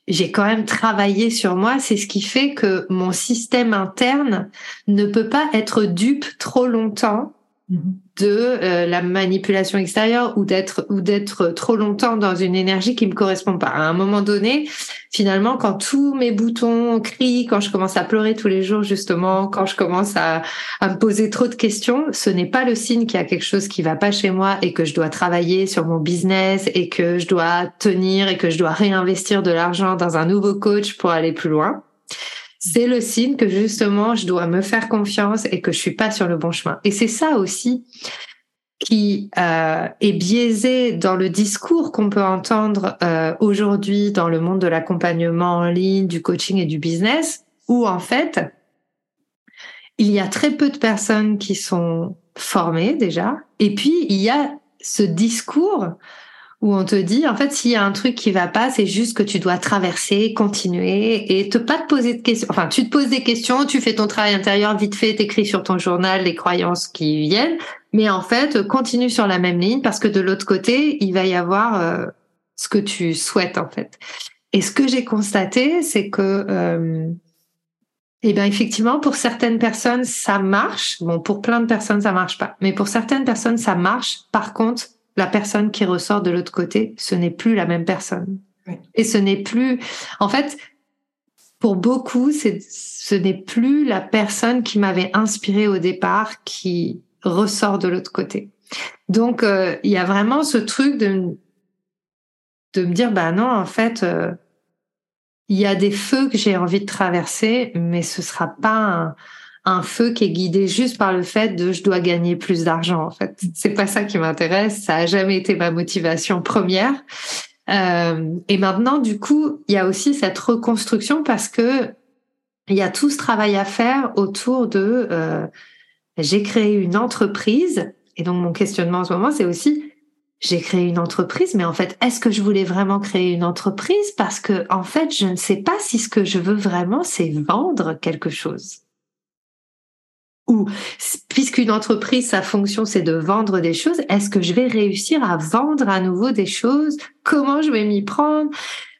j'ai quand même travaillé sur moi. C'est ce qui fait que mon système interne ne peut pas être dupe trop longtemps. De euh, la manipulation extérieure ou d'être ou d'être trop longtemps dans une énergie qui me correspond pas. À un moment donné, finalement, quand tous mes boutons crient, quand je commence à pleurer tous les jours, justement, quand je commence à, à me poser trop de questions, ce n'est pas le signe qu'il y a quelque chose qui va pas chez moi et que je dois travailler sur mon business et que je dois tenir et que je dois réinvestir de l'argent dans un nouveau coach pour aller plus loin. C'est le signe que justement, je dois me faire confiance et que je suis pas sur le bon chemin. Et c'est ça aussi qui euh, est biaisé dans le discours qu'on peut entendre euh, aujourd'hui dans le monde de l'accompagnement en ligne, du coaching et du business, où en fait, il y a très peu de personnes qui sont formées déjà, et puis il y a ce discours où on te dit, en fait, s'il y a un truc qui va pas, c'est juste que tu dois traverser, continuer et te pas te poser de questions. Enfin, tu te poses des questions, tu fais ton travail intérieur vite fait, t'écris sur ton journal les croyances qui viennent, mais en fait, continue sur la même ligne parce que de l'autre côté, il va y avoir euh, ce que tu souhaites en fait. Et ce que j'ai constaté, c'est que euh, eh bien, effectivement, pour certaines personnes, ça marche. Bon, pour plein de personnes, ça marche pas. Mais pour certaines personnes, ça marche. Par contre, la personne qui ressort de l'autre côté, ce n'est plus la même personne. Et ce n'est plus, en fait, pour beaucoup, ce n'est plus la personne qui m'avait inspiré au départ qui ressort de l'autre côté. Donc, euh, il y a vraiment ce truc de, de me dire, bah non, en fait, euh, il y a des feux que j'ai envie de traverser, mais ce sera pas un, un, feu qui est guidé juste par le fait de je dois gagner plus d'argent. En fait, c'est pas ça qui m'intéresse. Ça a jamais été ma motivation première. Euh, et maintenant, du coup, il y a aussi cette reconstruction parce que il y a tout ce travail à faire autour de euh, j'ai créé une entreprise. Et donc, mon questionnement en ce moment, c'est aussi j'ai créé une entreprise, mais en fait, est-ce que je voulais vraiment créer une entreprise? Parce que, en fait, je ne sais pas si ce que je veux vraiment, c'est vendre quelque chose. Ou, puisqu'une entreprise, sa fonction, c'est de vendre des choses, est-ce que je vais réussir à vendre à nouveau des choses? Comment je vais m'y prendre?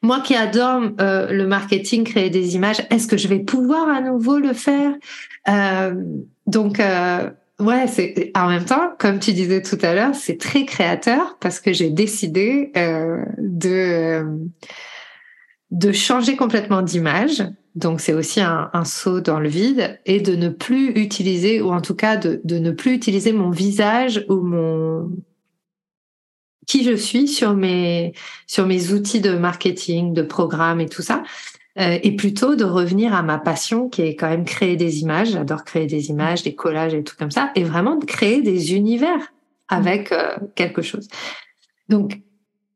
Moi qui adore euh, le marketing, créer des images, est-ce que je vais pouvoir à nouveau le faire? Euh, Donc, euh, Ouais, c'est en même temps, comme tu disais tout à l'heure, c'est très créateur parce que j'ai décidé euh, de euh, de changer complètement d'image. Donc c'est aussi un, un, saut dans le vide et de ne plus utiliser ou en tout cas de, de ne plus utiliser mon visage ou mon qui je suis sur mes sur mes outils de marketing, de programme et tout ça, euh, et plutôt de revenir à ma passion qui est quand même créer des images. J'adore créer des images, des collages et tout comme ça, et vraiment de créer des univers avec euh, quelque chose. Donc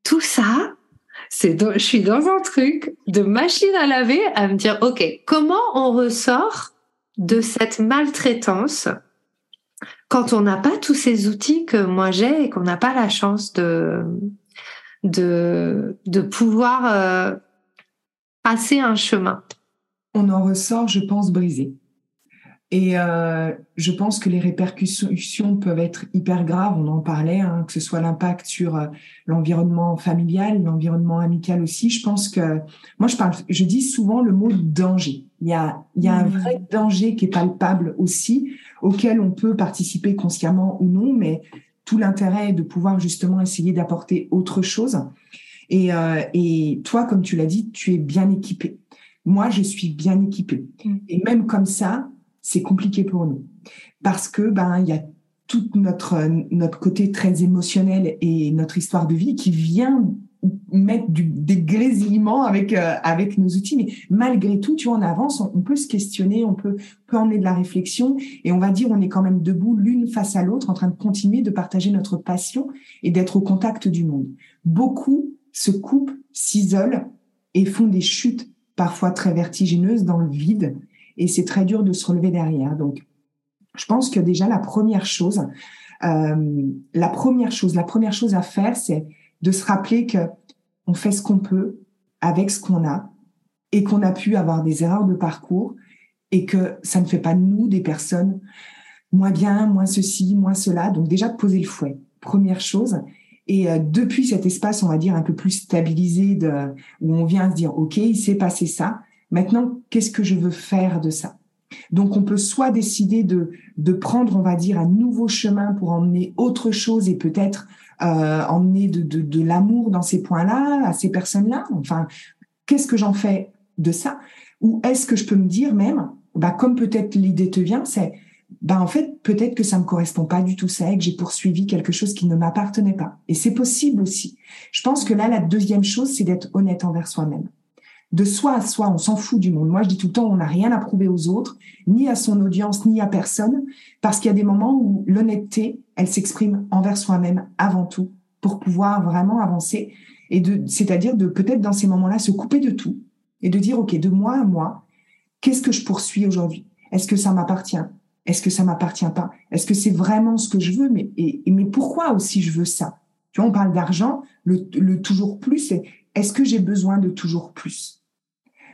tout ça, je suis dans un truc de machine à laver à me dire ok comment on ressort de cette maltraitance quand on n'a pas tous ces outils que moi j'ai et qu'on n'a pas la chance de de de pouvoir euh, passer un chemin? On en ressort, je pense, brisé. Et euh, je pense que les répercussions peuvent être hyper graves. On en parlait, hein, que ce soit l'impact sur euh, l'environnement familial, l'environnement amical aussi. Je pense que moi, je parle, je dis souvent le mot danger. Il y a, il y a un mmh. vrai danger qui est palpable aussi, auquel on peut participer consciemment ou non, mais tout l'intérêt est de pouvoir justement essayer d'apporter autre chose. Et, euh, et toi, comme tu l'as dit, tu es bien équipé. Moi, je suis bien équipée. Mm. Et même comme ça, c'est compliqué pour nous. Parce que ben il y a tout notre notre côté très émotionnel et notre histoire de vie qui vient mettre du, des grésillements avec euh, avec nos outils. Mais malgré tout tu vois en avance on, peut se questionner on peut peut emmener de la réflexion et on va dire on est quand même debout l'une face à l'autre en train de continuer de partager notre passion et d'être au contact du monde. Beaucoup se coupent, s'isolent et font des chutes parfois très vertigineuses dans le vide. Et c'est très dur de se relever derrière. Donc, je pense que déjà la première chose, euh, la première chose, la première chose à faire, c'est de se rappeler que on fait ce qu'on peut avec ce qu'on a et qu'on a pu avoir des erreurs de parcours et que ça ne fait pas de nous des personnes moins bien, moins ceci, moins cela. Donc déjà poser le fouet. Première chose. Et euh, depuis cet espace, on va dire un peu plus stabilisé, où on vient se dire, OK, il s'est passé ça. Maintenant, qu'est-ce que je veux faire de ça? Donc, on peut soit décider de, de prendre, on va dire, un nouveau chemin pour emmener autre chose et peut-être euh, emmener de, de, de l'amour dans ces points-là, à ces personnes-là? Enfin, qu'est-ce que j'en fais de ça? Ou est-ce que je peux me dire même, bah, comme peut-être l'idée te vient, c'est ben en fait, peut-être que ça me correspond pas du tout ça et que j'ai poursuivi quelque chose qui ne m'appartenait pas. Et c'est possible aussi. Je pense que là, la deuxième chose, c'est d'être honnête envers soi-même. De soi à soi, on s'en fout du monde. Moi, je dis tout le temps, on n'a rien à prouver aux autres, ni à son audience, ni à personne, parce qu'il y a des moments où l'honnêteté, elle s'exprime envers soi-même avant tout, pour pouvoir vraiment avancer. Et de, c'est-à-dire de peut-être dans ces moments-là se couper de tout et de dire, OK, de moi à moi, qu'est-ce que je poursuis aujourd'hui? Est-ce que ça m'appartient? Est-ce que ça m'appartient pas? Est-ce que c'est vraiment ce que je veux? Mais et, pourquoi aussi je veux ça? Tu vois, on parle d'argent, le, le, toujours plus. Est-ce que j'ai besoin de toujours plus?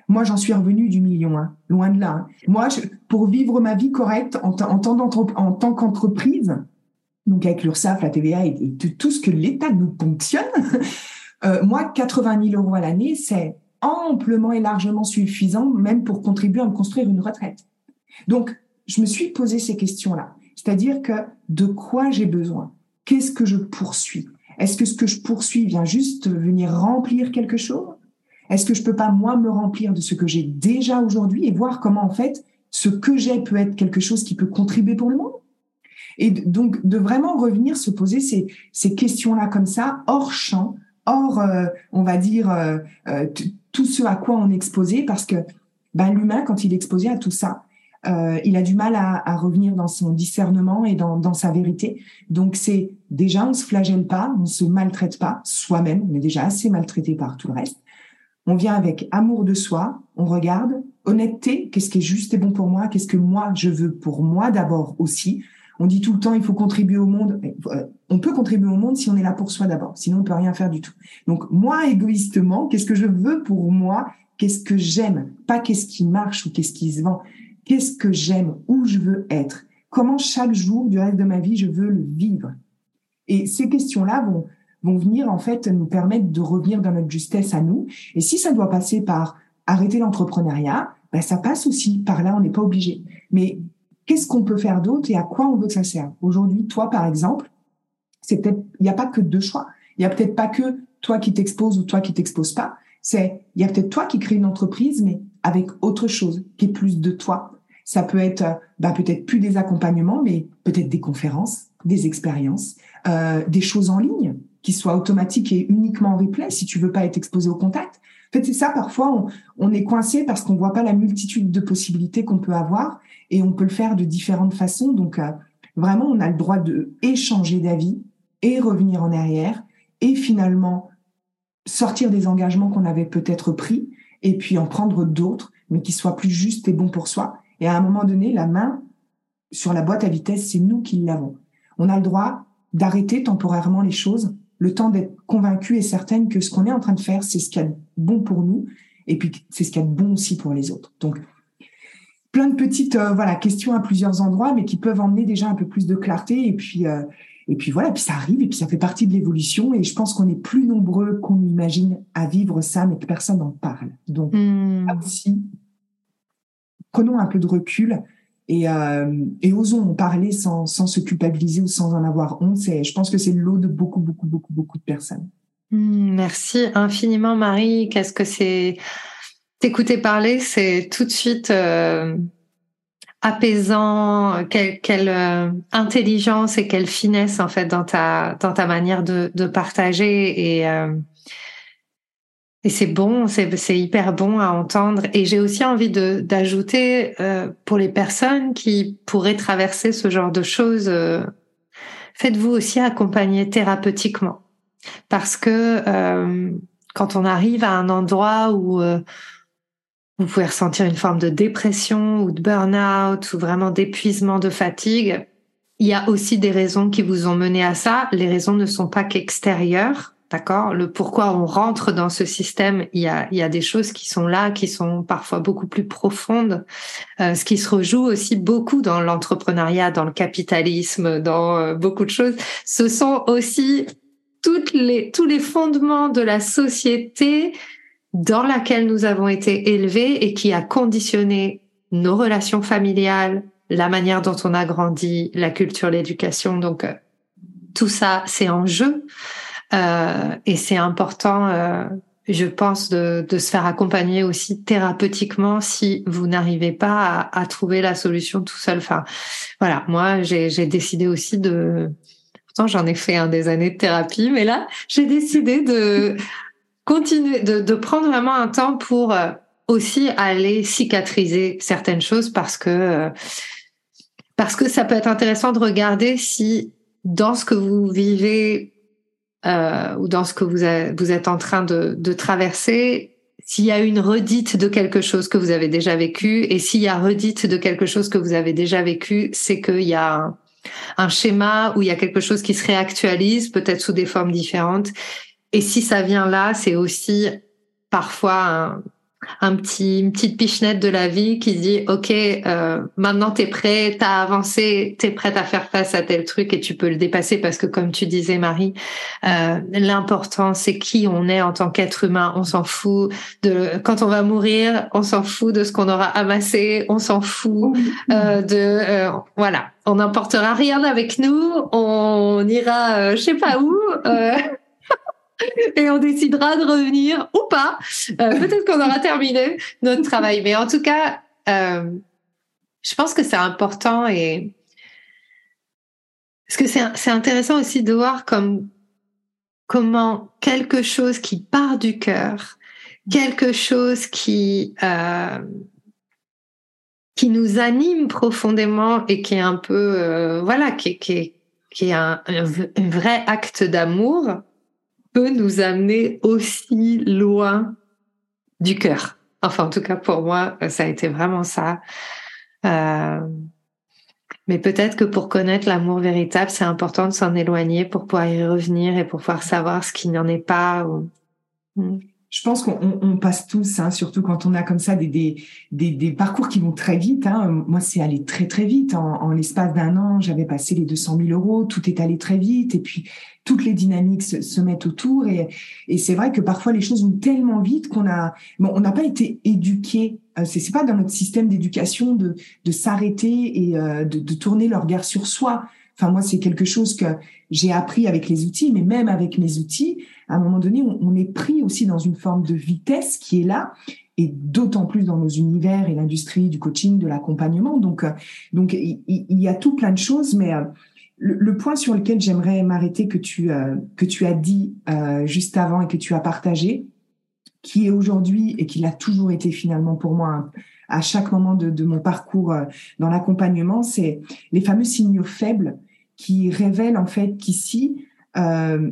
Moi, j'en suis revenu du million, hein, loin de là. Hein. Moi, pour vivre ma vie correcte en tant qu'entreprise, donc avec l'URSSAF, la TVA et, tout ce que l'État nous ponctionne, <laughs> euh, moi, 80 000 euros à l'année, c'est amplement et largement suffisant, même pour contribuer à me construire une retraite. Donc, je me suis posé ces questions-là. C'est-à-dire que de quoi j'ai besoin? Qu'est-ce que je poursuis? Est-ce que ce que je poursuis vient juste venir remplir quelque chose? Est-ce que je peux pas moi me remplir de ce que j'ai déjà aujourd'hui et voir comment en fait ce que j'ai peut être quelque chose qui peut contribuer pour le monde? Et donc de vraiment revenir se poser ces, ces questions-là comme ça, hors champ, hors, euh, on va dire, euh, euh, tout ce à quoi on est exposé, parce que ben, l'humain, quand il est exposé à tout ça, il a du mal à, à, revenir dans son discernement et dans, dans sa vérité. Donc c'est déjà, on se flagelle pas, on se maltraite pas soi-même, on est déjà assez maltraité par tout le reste. On vient avec amour de soi, on regarde, honnêteté, qu'est-ce qui est juste et bon pour moi, qu'est-ce que moi je veux pour moi d'abord aussi. On dit tout le temps, il faut contribuer au monde. Euh, on peut contribuer au monde si on est là pour soi d'abord. Sinon, on peut rien faire du tout. Donc, moi, égoïstement, qu'est-ce que je veux pour moi? Qu'est-ce que j'aime? Pas qu'est-ce qui marche ou qu'est-ce qui se vend. Qu'est-ce que j'aime? Où je veux être? Comment chaque jour du reste de ma vie, je veux le vivre? Et ces questions-là vont, vont venir, en fait, nous permettre de revenir dans notre justesse à nous. Et si ça doit passer par arrêter l'entrepreneuriat, ben ça passe aussi par là, on n'est pas obligé. Mais qu'est-ce qu'on peut faire d'autre et à quoi on veut que ça serve? Aujourd'hui, toi, par exemple, c'est il n'y a pas que deux choix. Il n'y a peut-être pas que toi qui t'exposes ou toi qui t'exposes pas. C'est, il y a peut-être toi qui crée une entreprise, mais avec autre chose, qui est plus de toi. Ça peut être, bah, peut-être plus des accompagnements, mais peut-être des conférences, des expériences, euh, des choses en ligne qui soient automatiques et uniquement en replay si tu veux pas être exposé au contact. En fait, c'est ça, parfois, on, on est coincé parce qu'on voit pas la multitude de possibilités qu'on peut avoir et on peut le faire de différentes façons. Donc, euh, vraiment, on a le droit de échanger d'avis et revenir en arrière et finalement sortir des engagements qu'on avait peut-être pris et puis en prendre d'autres, mais qui soient plus justes et bons pour soi. Et à un moment donné, la main sur la boîte à vitesse, c'est nous qui l'avons. On a le droit d'arrêter temporairement les choses, le temps d'être convaincu et certaine que ce qu'on est en train de faire, c'est ce qui est bon pour nous, et puis c'est ce qui est bon aussi pour les autres. Donc, plein de petites euh, voilà questions à plusieurs endroits, mais qui peuvent emmener déjà un peu plus de clarté. Et puis euh, et puis voilà, puis ça arrive et puis ça fait partie de l'évolution. Et je pense qu'on est plus nombreux qu'on imagine à vivre ça, mais que personne n'en parle. Donc là aussi, prenons un peu de recul et, euh, et osons en parler sans, sans se culpabiliser ou sans en avoir honte. Je pense que c'est l'eau de beaucoup beaucoup beaucoup beaucoup de personnes. Hmm, merci infiniment Marie. Qu'est-ce que c'est T'écouter parler, c'est tout de suite euh, apaisant. Quelle, quelle euh, intelligence et quelle finesse en fait dans ta dans ta manière de, partager et et c'est bon, c'est hyper bon à entendre. Et j'ai aussi envie d'ajouter pour les personnes qui pourraient traverser ce genre de choses, faites-vous aussi accompagner thérapeutiquement parce que quand on arrive à un endroit où vous pouvez ressentir une forme de dépression ou de burn-out ou vraiment d'épuisement, de fatigue. Il y a aussi des raisons qui vous ont mené à ça. Les raisons ne sont pas qu'extérieures, d'accord? Le pourquoi on rentre dans ce système, il y a, il y a des choses qui sont là, qui sont parfois beaucoup plus profondes. Euh, ce qui se rejoue aussi beaucoup dans l'entrepreneuriat, dans le capitalisme, dans euh, beaucoup de choses. Ce sont aussi toutes les, tous les fondements de la société dans laquelle nous avons été élevés et qui a conditionné nos relations familiales, la manière dont on a grandi, la culture, l'éducation. Donc, euh, tout ça, c'est en jeu. Euh, et c'est important, euh, je pense, de, de, se faire accompagner aussi thérapeutiquement si vous n'arrivez pas à, à, trouver la solution tout seul. Enfin, voilà, moi, j'ai décidé aussi de... Pourtant, j'en ai fait un des années de thérapie, mais là, j'ai décidé de continuer de, de, prendre vraiment un temps pour euh, aussi aller cicatriser certaines choses parce que parce que ça peut être intéressant de regarder si dans ce que vous vivez euh, ou dans ce que vous, êtes en train de, de traverser, s'il y a une redite de quelque chose que vous avez déjà vécu et s'il y a redite de quelque chose que vous avez déjà vécu, c'est qu'il y a un, un schéma où il y a quelque chose qui se réactualise, peut-être sous des formes différentes, et si ça vient là, c'est aussi parfois un, petit, une petite pichenette de la vie qui dit ok euh, maintenant t'es prêt t'as avancé t'es prête à faire face à tel truc et tu peux le dépasser parce que comme tu disais Marie euh, l'important c'est qui on est en tant qu'être humain. On s'en fout de quand on va mourir on s'en fout de ce qu'on aura amassé. On s'en fout euh, de euh, voilà. On n'emportera rien avec nous. On ira euh, je sais pas où <laughs> <laughs> et on décidera de revenir ou pas. Euh, peut-être qu'on aura terminé notre travail, mais en tout cas, euh, je pense que c'est important et parce que c'est intéressant aussi de voir comme comment quelque chose qui part du cœur, quelque chose qui euh, qui nous anime profondément et qui est un peu voilà qui, qui, est un vrai acte d'amour peut nous amener aussi loin du cœur. Enfin, en tout cas, pour moi, ça a été vraiment ça. Euh, mais peut-être que pour connaître l'amour véritable, c'est important de s'en éloigner pour pouvoir y revenir et pour pouvoir savoir ce qui n'en est pas. Hmm. Je pense qu'on passe tous, hein, surtout quand on a comme ça des, des, parcours qui vont très vite. Hein. Moi, c'est allé très très vite. En, l'espace d'un an, j'avais passé les 200 000 euros. Tout est allé très vite. Et puis, toutes les dynamiques se, mettent autour. Et, c'est vrai que parfois, les choses vont tellement vite qu'on bon, on n'a pas été éduqué euh, c'est pas dans notre système d'éducation de, de s'arrêter et euh, de, de, tourner le regard sur soi. Enfin, moi, c'est quelque chose que j'ai appris avec les outils, mais même avec mes outils, à un moment donné, on, est pris aussi dans une forme de vitesse qui est là, et d'autant plus dans nos univers et l'industrie du coaching, de l'accompagnement. Donc, euh, donc il, y a tout plein de choses, mais le, point sur lequel j'aimerais m'arrêter que tu que tu as dit juste avant et que tu as partagé, qui est aujourd'hui et qui l'a toujours été finalement pour moi à chaque moment de, mon parcours euh, dans l'accompagnement, c'est les fameux signaux faibles qui révèlent en fait qu'ici, euh,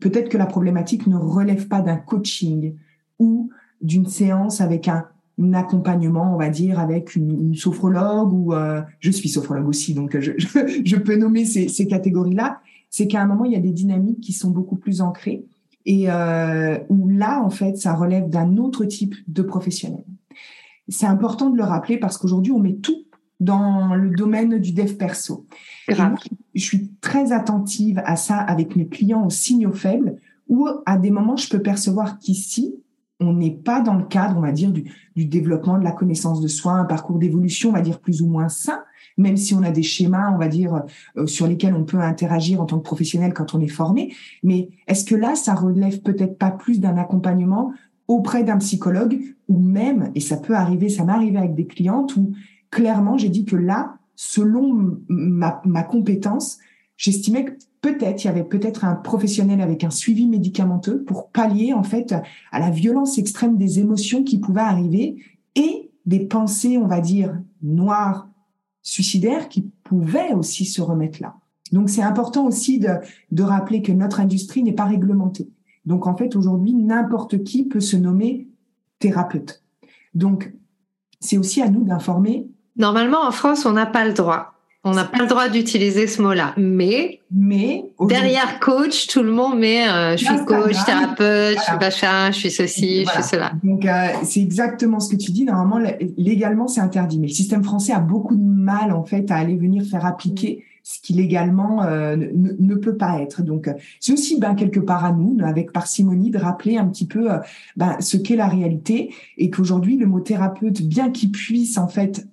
peut-être que la problématique ne relève pas d'un coaching ou d'une séance avec un, accompagnement, on va dire, avec une, sophrologue ou euh, je suis sophrologue aussi, donc je, je, peux nommer ces, ces catégories-là. C'est qu'à un moment, il y a des dynamiques qui sont beaucoup plus ancrées et euh, où là, en fait, ça relève d'un autre type de professionnel. C'est important de le rappeler parce qu'aujourd'hui, on met tout dans le domaine du dev perso. je suis très attentive à ça avec mes clients aux signaux faibles où à des moments, je peux percevoir qu'ici, on n'est pas dans le cadre, on va dire, du, du, développement de la connaissance de soi, un parcours d'évolution, on va dire, plus ou moins sain, même si on a des schémas, on va dire, euh, sur lesquels on peut interagir en tant que professionnel quand on est formé. Mais est-ce que là, ça relève peut-être pas plus d'un accompagnement auprès d'un psychologue ou même, et ça peut arriver, ça m'est arrivé avec des clientes où clairement j'ai dit que là, selon ma, ma compétence, j'estimais que peut-être il y avait peut-être un professionnel avec un suivi médicamenteux pour pallier en fait à la violence extrême des émotions qui pouvaient arriver et des pensées, on va dire, noires suicidaires qui pouvaient aussi se remettre là. Donc c'est important aussi de, de rappeler que notre industrie n'est pas réglementée. Donc en fait aujourd'hui n'importe qui peut se nommer thérapeute. Donc c'est aussi à nous d'informer. Normalement en France on n'a pas le droit. On n'a pas le droit d'utiliser ce mot-là, mais, mais derrière coach, tout le monde met euh, je suis coach, thérapeute, je suis machin, je suis ceci, je suis cela. Donc euh, c'est exactement ce que tu dis. Normalement, légalement, c'est interdit, mais le système français a beaucoup de mal en fait à aller venir faire appliquer ce qui légalement euh, ne, peut pas être. Donc c'est aussi ben, quelque part à nous, avec parcimonie, de rappeler un petit peu ben, ce qu'est la réalité et qu'aujourd'hui le mot thérapeute, bien qu'il puisse en fait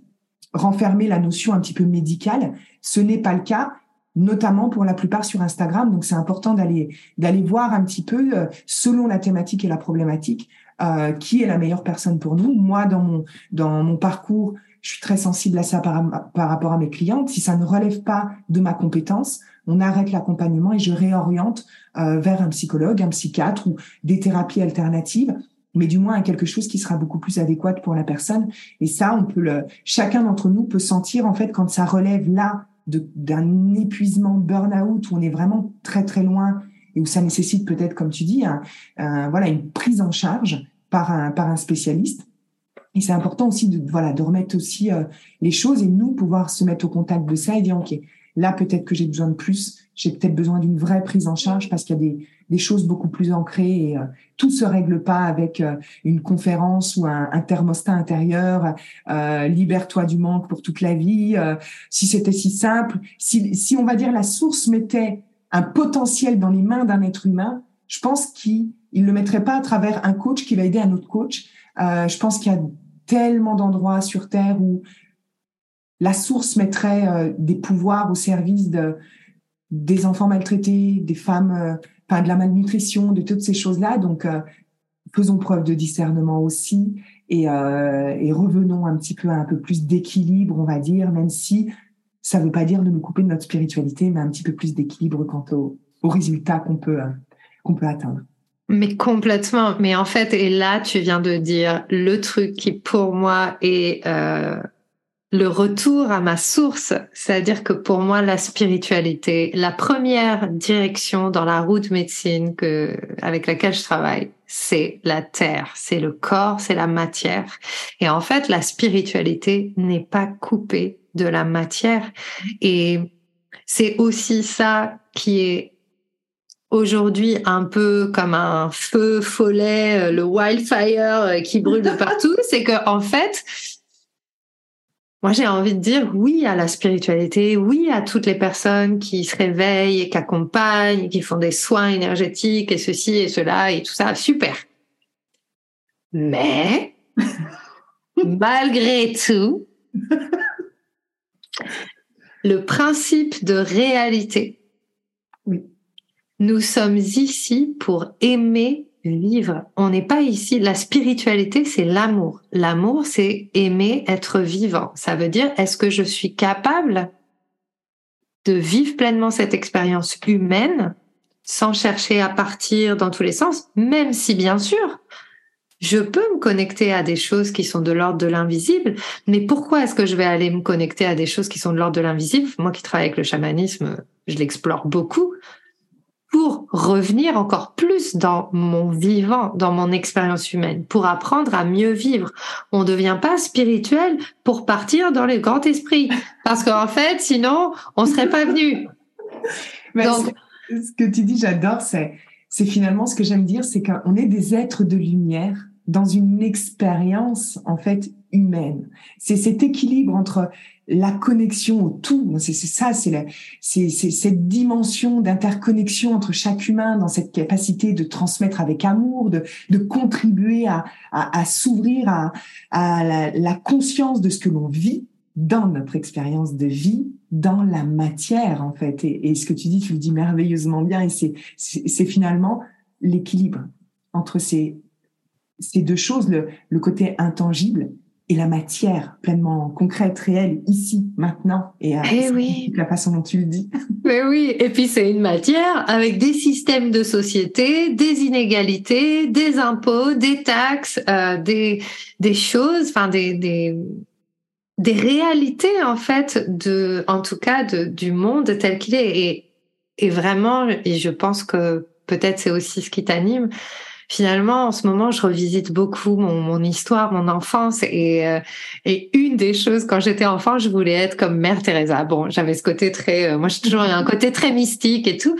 renfermer la notion un petit peu médicale. Ce n'est pas le cas, notamment pour la plupart sur Instagram. Donc c'est important d'aller d'aller voir un petit peu euh, selon la thématique et la problématique euh, qui est la meilleure personne pour nous. Moi dans mon dans mon parcours, je suis très sensible à ça par, rapport à mes clientes. Si ça ne relève pas de ma compétence, on arrête l'accompagnement et je réoriente euh, vers un psychologue, un psychiatre ou des thérapies alternatives mais du moins à quelque chose qui sera beaucoup plus adéquat pour la personne. Et ça, on peut le, chacun d'entre nous peut sentir en fait quand ça relève là d'un épuisement burn-out où on est vraiment très très loin et où ça nécessite peut-être, comme tu dis, un, voilà une prise en charge par un par un spécialiste. Et c'est important aussi de voilà de remettre aussi euh, les choses et nous pouvoir se mettre au contact de ça et dire ok là peut-être que j'ai besoin de plus, j'ai peut-être besoin d'une vraie prise en charge parce qu'il y a des choses beaucoup plus ancrées et euh, tout se règle pas avec euh, une conférence ou un, thermostat intérieur euh, libère-toi du manque pour toute la vie euh, si c'était si simple. Si, on va dire la source mettait un potentiel dans les mains d'un être humain je pense qu'il il le mettrait pas à travers un coach qui va aider un autre coach. Je pense qu'il y a tellement d'endroits sur terre où la source mettrait des pouvoirs au service de des enfants maltraités, des femmes pas de la malnutrition, de toutes ces choses-là. Donc, euh, faisons preuve de discernement aussi et, euh, revenons un petit peu à un peu plus d'équilibre, on va dire, même si ça ne veut pas dire de nous couper de notre spiritualité, mais un petit peu plus d'équilibre quant au, au résultat qu'on peut, qu'on peut atteindre. Mais complètement. Mais en fait, et là, tu viens de dire le truc qui, pour moi, est euh, le retour à ma source. C'est-à-dire que pour moi, la spiritualité, la première direction dans la route médecine que, avec laquelle je travaille, c'est la terre, c'est le corps, c'est la matière. Et en fait, la spiritualité n'est pas coupée de la matière. Et c'est aussi ça qui est aujourd'hui un peu comme un feu follet, euh, le wildfire euh, qui brûle de <laughs> partout, c'est que en fait, moi j'ai envie de dire oui à la spiritualité, oui à toutes les personnes qui se réveillent et qui accompagnent, qui font des soins énergétiques et ceci et cela et tout ça, super. Mais <laughs> malgré tout, le principe de réalité. Nous sommes ici pour aimer vivre. On n'est pas ici. La spiritualité, c'est l'amour. L'amour, c'est aimer être vivant. Ça veut dire, est-ce que je suis capable de vivre pleinement cette expérience humaine sans chercher à partir dans tous les sens, même si bien sûr, je peux me connecter à des choses qui sont de l'ordre de l'invisible, mais pourquoi est-ce que je vais aller me connecter à des choses qui sont de l'ordre de l'invisible? Moi qui travaille avec le chamanisme, je l'explore beaucoup pour revenir encore plus dans mon vivant, dans mon expérience humaine, pour apprendre à mieux vivre. On ne devient pas spirituel pour partir dans les grands esprits, parce qu'en fait, sinon, on serait pas venu. <laughs> Donc, ce que tu dis, j'adore, c'est, c'est finalement ce que j'aime dire, c'est qu'on est des êtres de lumière dans une expérience en fait humaine. C'est cet équilibre entre la connexion au tout. C'est ça, c'est cette dimension d'interconnexion entre chaque humain dans cette capacité de transmettre avec amour, de, contribuer à, s'ouvrir à, la, conscience de ce que l'on vit dans notre expérience de vie, dans la matière en fait. Et, ce que tu dis, tu le dis merveilleusement bien. Et c'est finalement l'équilibre entre ces deux choses, le côté intangible et la matière pleinement concrète, réelle, ici, maintenant, et, à eh oui. la façon dont tu le dis. <laughs> Mais oui, et puis c'est une matière avec des systèmes de société, des inégalités, des impôts, des taxes, euh, des, des choses, enfin des, des, des réalités en fait de, en tout cas de, du monde tel qu'il est. Et, et vraiment, et je pense que peut-être c'est aussi ce qui t'anime, finalement, en ce moment, je revisite beaucoup mon, mon histoire, mon enfance. Et, euh, et une des choses, quand j'étais enfant, je voulais être comme Mère Teresa. Bon, j'avais ce côté très... Euh, moi, j'ai toujours un côté très mystique et tout.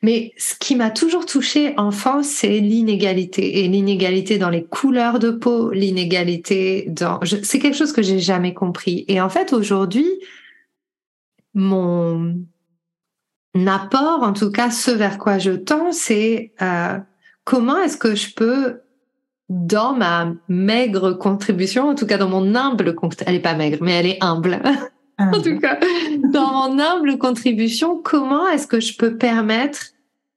Mais ce qui m'a toujours touchée enfant, c'est l'inégalité. Et l'inégalité dans les couleurs de peau, l'inégalité dans... C'est quelque chose que j'ai jamais compris. Et en fait, aujourd'hui, mon apport, en tout cas ce vers quoi je tends, c'est... Euh, comment est-ce que je peux, dans ma maigre contribution, en tout cas dans mon humble, elle est pas maigre, mais elle est humble. <laughs> en tout cas, dans mon humble contribution, comment est-ce que je peux permettre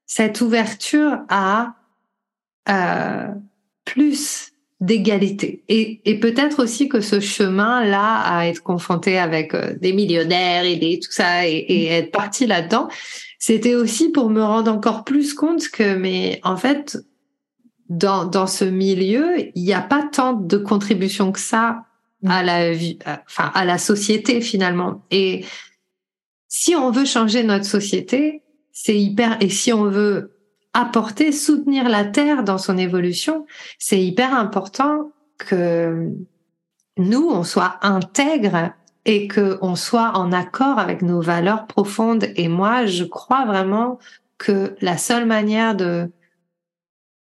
cette ouverture à euh, plus d'égalité? Et, et peut-être aussi que ce chemin-là à être confronté avec euh, des millionnaires et des, tout ça et, et être parti là-dedans, c'était aussi pour me rendre encore plus compte que, mais en fait, dans, dans ce milieu, il n'y a pas tant de contributions que ça à la vie, enfin, à la société finalement. Et si on veut changer notre société, c'est hyper, et si on veut apporter, soutenir la Terre dans son évolution, c'est hyper important que nous, on soit intègres et que on soit en accord avec nos valeurs profondes. Et moi, je crois vraiment que la seule manière de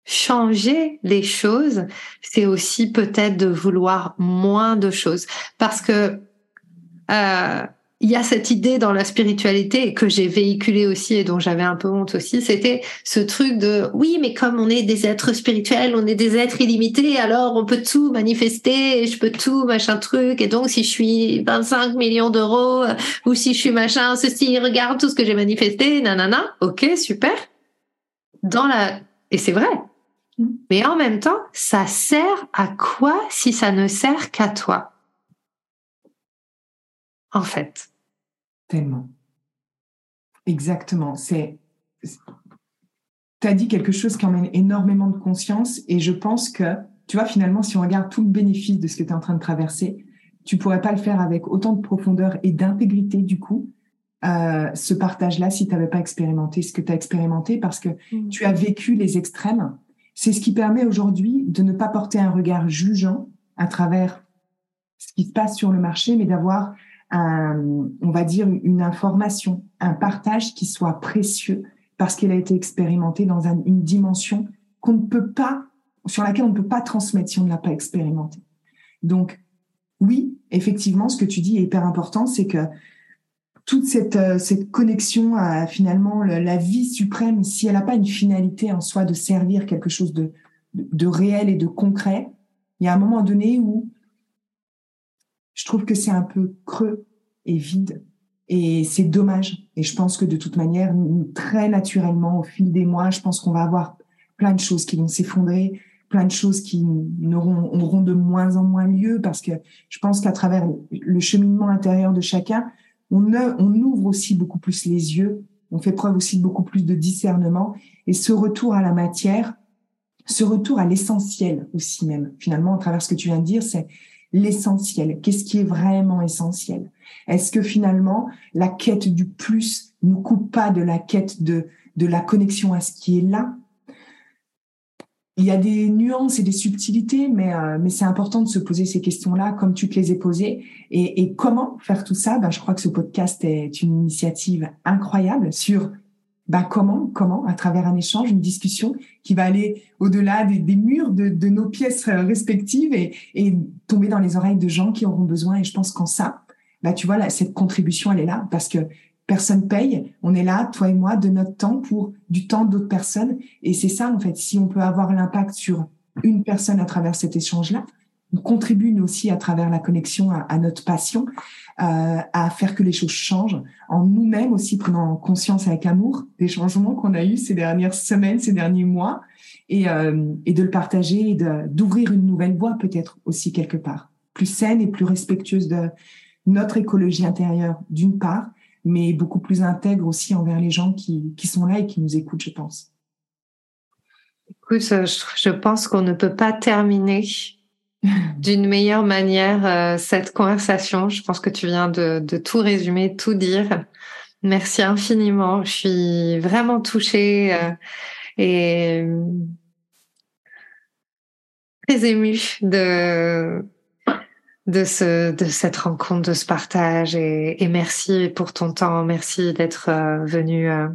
changer les choses, c'est aussi peut-être de vouloir moins de choses. Parce que euh, il y a cette idée dans la spiritualité que j'ai véhiculée aussi et dont j'avais un peu honte aussi, c'était ce truc de oui, mais comme on est des êtres spirituels, on est des êtres illimités, alors on peut tout manifester, je peux tout machin truc, et donc si je suis 25 millions d'euros euh, ou si je suis machin ceci, regarde tout ce que j'ai manifesté, nanana, ok super. Dans la et c'est vrai. Mais en même temps, ça sert à quoi si ça ne sert qu'à toi? En fait. Tellement. Exactement. C'est tu as dit quelque chose qui emmène énormément de conscience et je pense que, tu vois, finalement, si on regarde tout le bénéfice de ce que tu es en train de traverser, tu pourrais pas le faire avec autant de profondeur et d'intégrité, du coup, euh, ce partage-là si tu n'avais pas expérimenté ce que tu as expérimenté parce que mmh. tu as vécu les extrêmes. C'est ce qui permet aujourd'hui de ne pas porter un regard jugeant à travers ce qui se passe sur le marché, mais d'avoir un, on va dire, une information, un partage qui soit précieux parce qu'il a été expérimenté dans une dimension qu'on ne peut pas, sur laquelle on ne peut pas transmettre si on ne l'a pas expérimenté. Donc, oui, effectivement, ce que tu dis est hyper important, c'est que toute cette, euh, connexion à finalement la vie suprême, si elle n'a pas une finalité en soi de servir quelque chose de, de, réel et de concret, il y a un moment donné où je trouve que c'est un peu creux et vide. Et c'est dommage. Et je pense que de toute manière, très naturellement, au fil des mois, je pense qu'on va avoir plein de choses qui vont s'effondrer, plein de choses qui n'auront auront de moins en moins lieu parce que je pense qu'à travers le cheminement intérieur de chacun, on, ouvre aussi beaucoup plus les yeux, on fait preuve aussi beaucoup plus de discernement et ce retour à la matière, ce retour à l'essentiel aussi même, finalement, à travers ce que tu viens de dire, c'est l'essentiel. Qu'est-ce qui est vraiment essentiel? Est-ce que finalement, la quête du plus ne coupe pas de la quête de, de la connexion à ce qui est là? Il y a des nuances et des subtilités, mais, euh, mais c'est important de se poser ces questions-là comme tu te les ai posées. Et, et comment faire tout ça? Ben, Je crois que ce podcast est une initiative incroyable sur ben, comment, comment, à travers un échange, une discussion qui va aller au-delà des, des, murs de, nos pièces respectives et, tomber dans les oreilles de gens qui auront besoin. Et je pense qu'en ça, ben, tu vois, cette contribution, elle est là parce que personne paye. On est là, toi et moi, de notre temps pour du temps d'autres personnes. Et c'est ça, en fait, si on peut avoir l'impact sur une personne à travers cet échange-là, on contribue nous aussi à travers la connexion à, notre passion, euh, à faire que les choses changent, en nous-mêmes aussi prenant conscience avec amour des changements qu'on a eus ces dernières semaines, ces derniers mois, et, euh, et de le partager et d'ouvrir une nouvelle voie peut-être aussi quelque part, plus saine et plus respectueuse de notre écologie intérieure d'une part, mais beaucoup plus intègre aussi envers les gens qui, qui sont là et qui nous écoutent, je pense. Écoute, je pense qu'on ne peut pas terminer d'une meilleure manière euh, cette conversation. Je pense que tu viens de, tout résumer, tout dire. Merci infiniment. Je suis vraiment touchée euh, et très émue de de ce de cette rencontre, de ce partage et, merci pour ton temps, merci d'être euh, venu euh,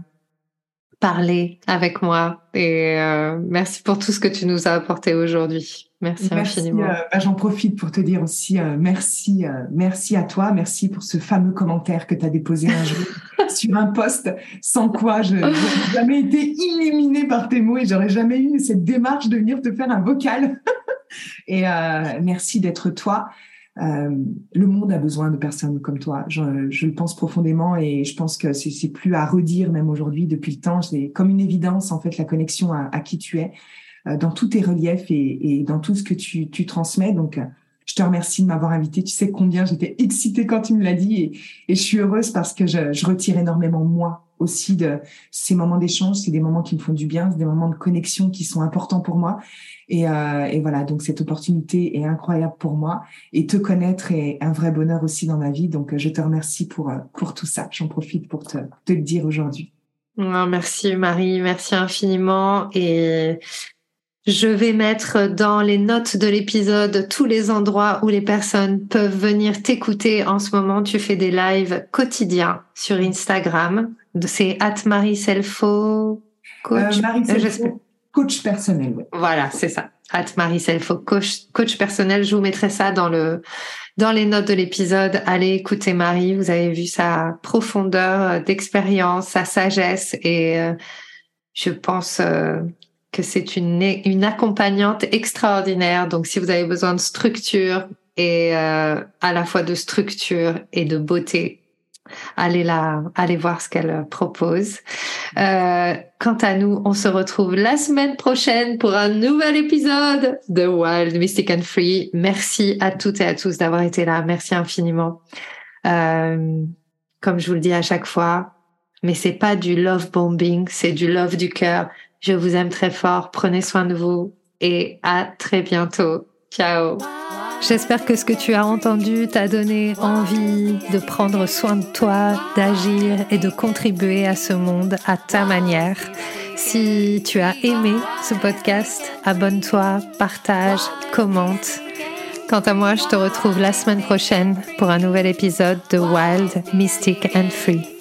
parler avec moi et euh, merci pour tout ce que tu nous as apporté aujourd'hui. Merci, infiniment. Bah, j'en profite pour te dire aussi merci, merci à toi, merci pour ce fameux commentaire que tu as déposé un jour <laughs> sur un post, sans quoi je n'aurais jamais été illuminée par tes mots et j'aurais jamais eu cette démarche de venir te faire un vocal. <laughs> et merci d'être toi. Euh, le monde a besoin de personnes comme toi. Je, le pense profondément et je pense que c'est plus à redire même aujourd'hui depuis le temps. C'est comme une évidence en fait la connexion à, qui tu es euh, dans tous tes reliefs et, dans tout ce que tu, transmets. Donc, euh, je te remercie de m'avoir invité. Tu sais combien j'étais excitée quand tu me l'as dit et, je suis heureuse parce que je, retire énormément moi aussi de ces moments d'échange. C'est des moments qui me font du bien, c'est des moments de connexion qui sont importants pour moi. Et, euh, voilà, donc cette opportunité est incroyable pour moi. Et te connaître est un vrai bonheur aussi dans ma vie. Donc je te remercie pour, euh, pour tout ça. J'en profite pour te, te le dire aujourd'hui. Merci Marie, merci infiniment. Et je vais mettre dans les notes de l'épisode tous les endroits où les personnes peuvent venir t'écouter en ce moment. Tu fais des lives quotidiens sur Instagram. C'est at Marie Selfo. Coach. Euh, Marie Selfo, coach personnel. Voilà, c'est ça. At Marie Selfo, coach, coach personnel. Je vous mettrai ça dans le dans les notes de l'épisode. Allez écouter Marie. Vous avez vu sa profondeur d'expérience, sa sagesse et euh, je pense euh, que c'est une une accompagnante extraordinaire. Donc si vous avez besoin de structure et euh, à la fois de structure et de beauté, allez là, allez voir ce qu'elle propose. Euh, quant à nous, on se retrouve la semaine prochaine pour un nouvel épisode de Wild, Mystic and Free. Merci à toutes et à tous d'avoir été là. Merci infiniment. Euh, comme je vous le dis à chaque fois, mais c'est pas du love bombing, c'est du love du cœur. Je vous aime très fort. Prenez soin de vous et à très bientôt. Ciao. J'espère que ce que tu as entendu t'a donné envie de prendre soin de toi, d'agir et de contribuer à ce monde à ta manière. Si tu as aimé ce podcast, abonne-toi, partage, commente. Quant à moi, je te retrouve la semaine prochaine pour un nouvel épisode de Wild, Mystic and Free.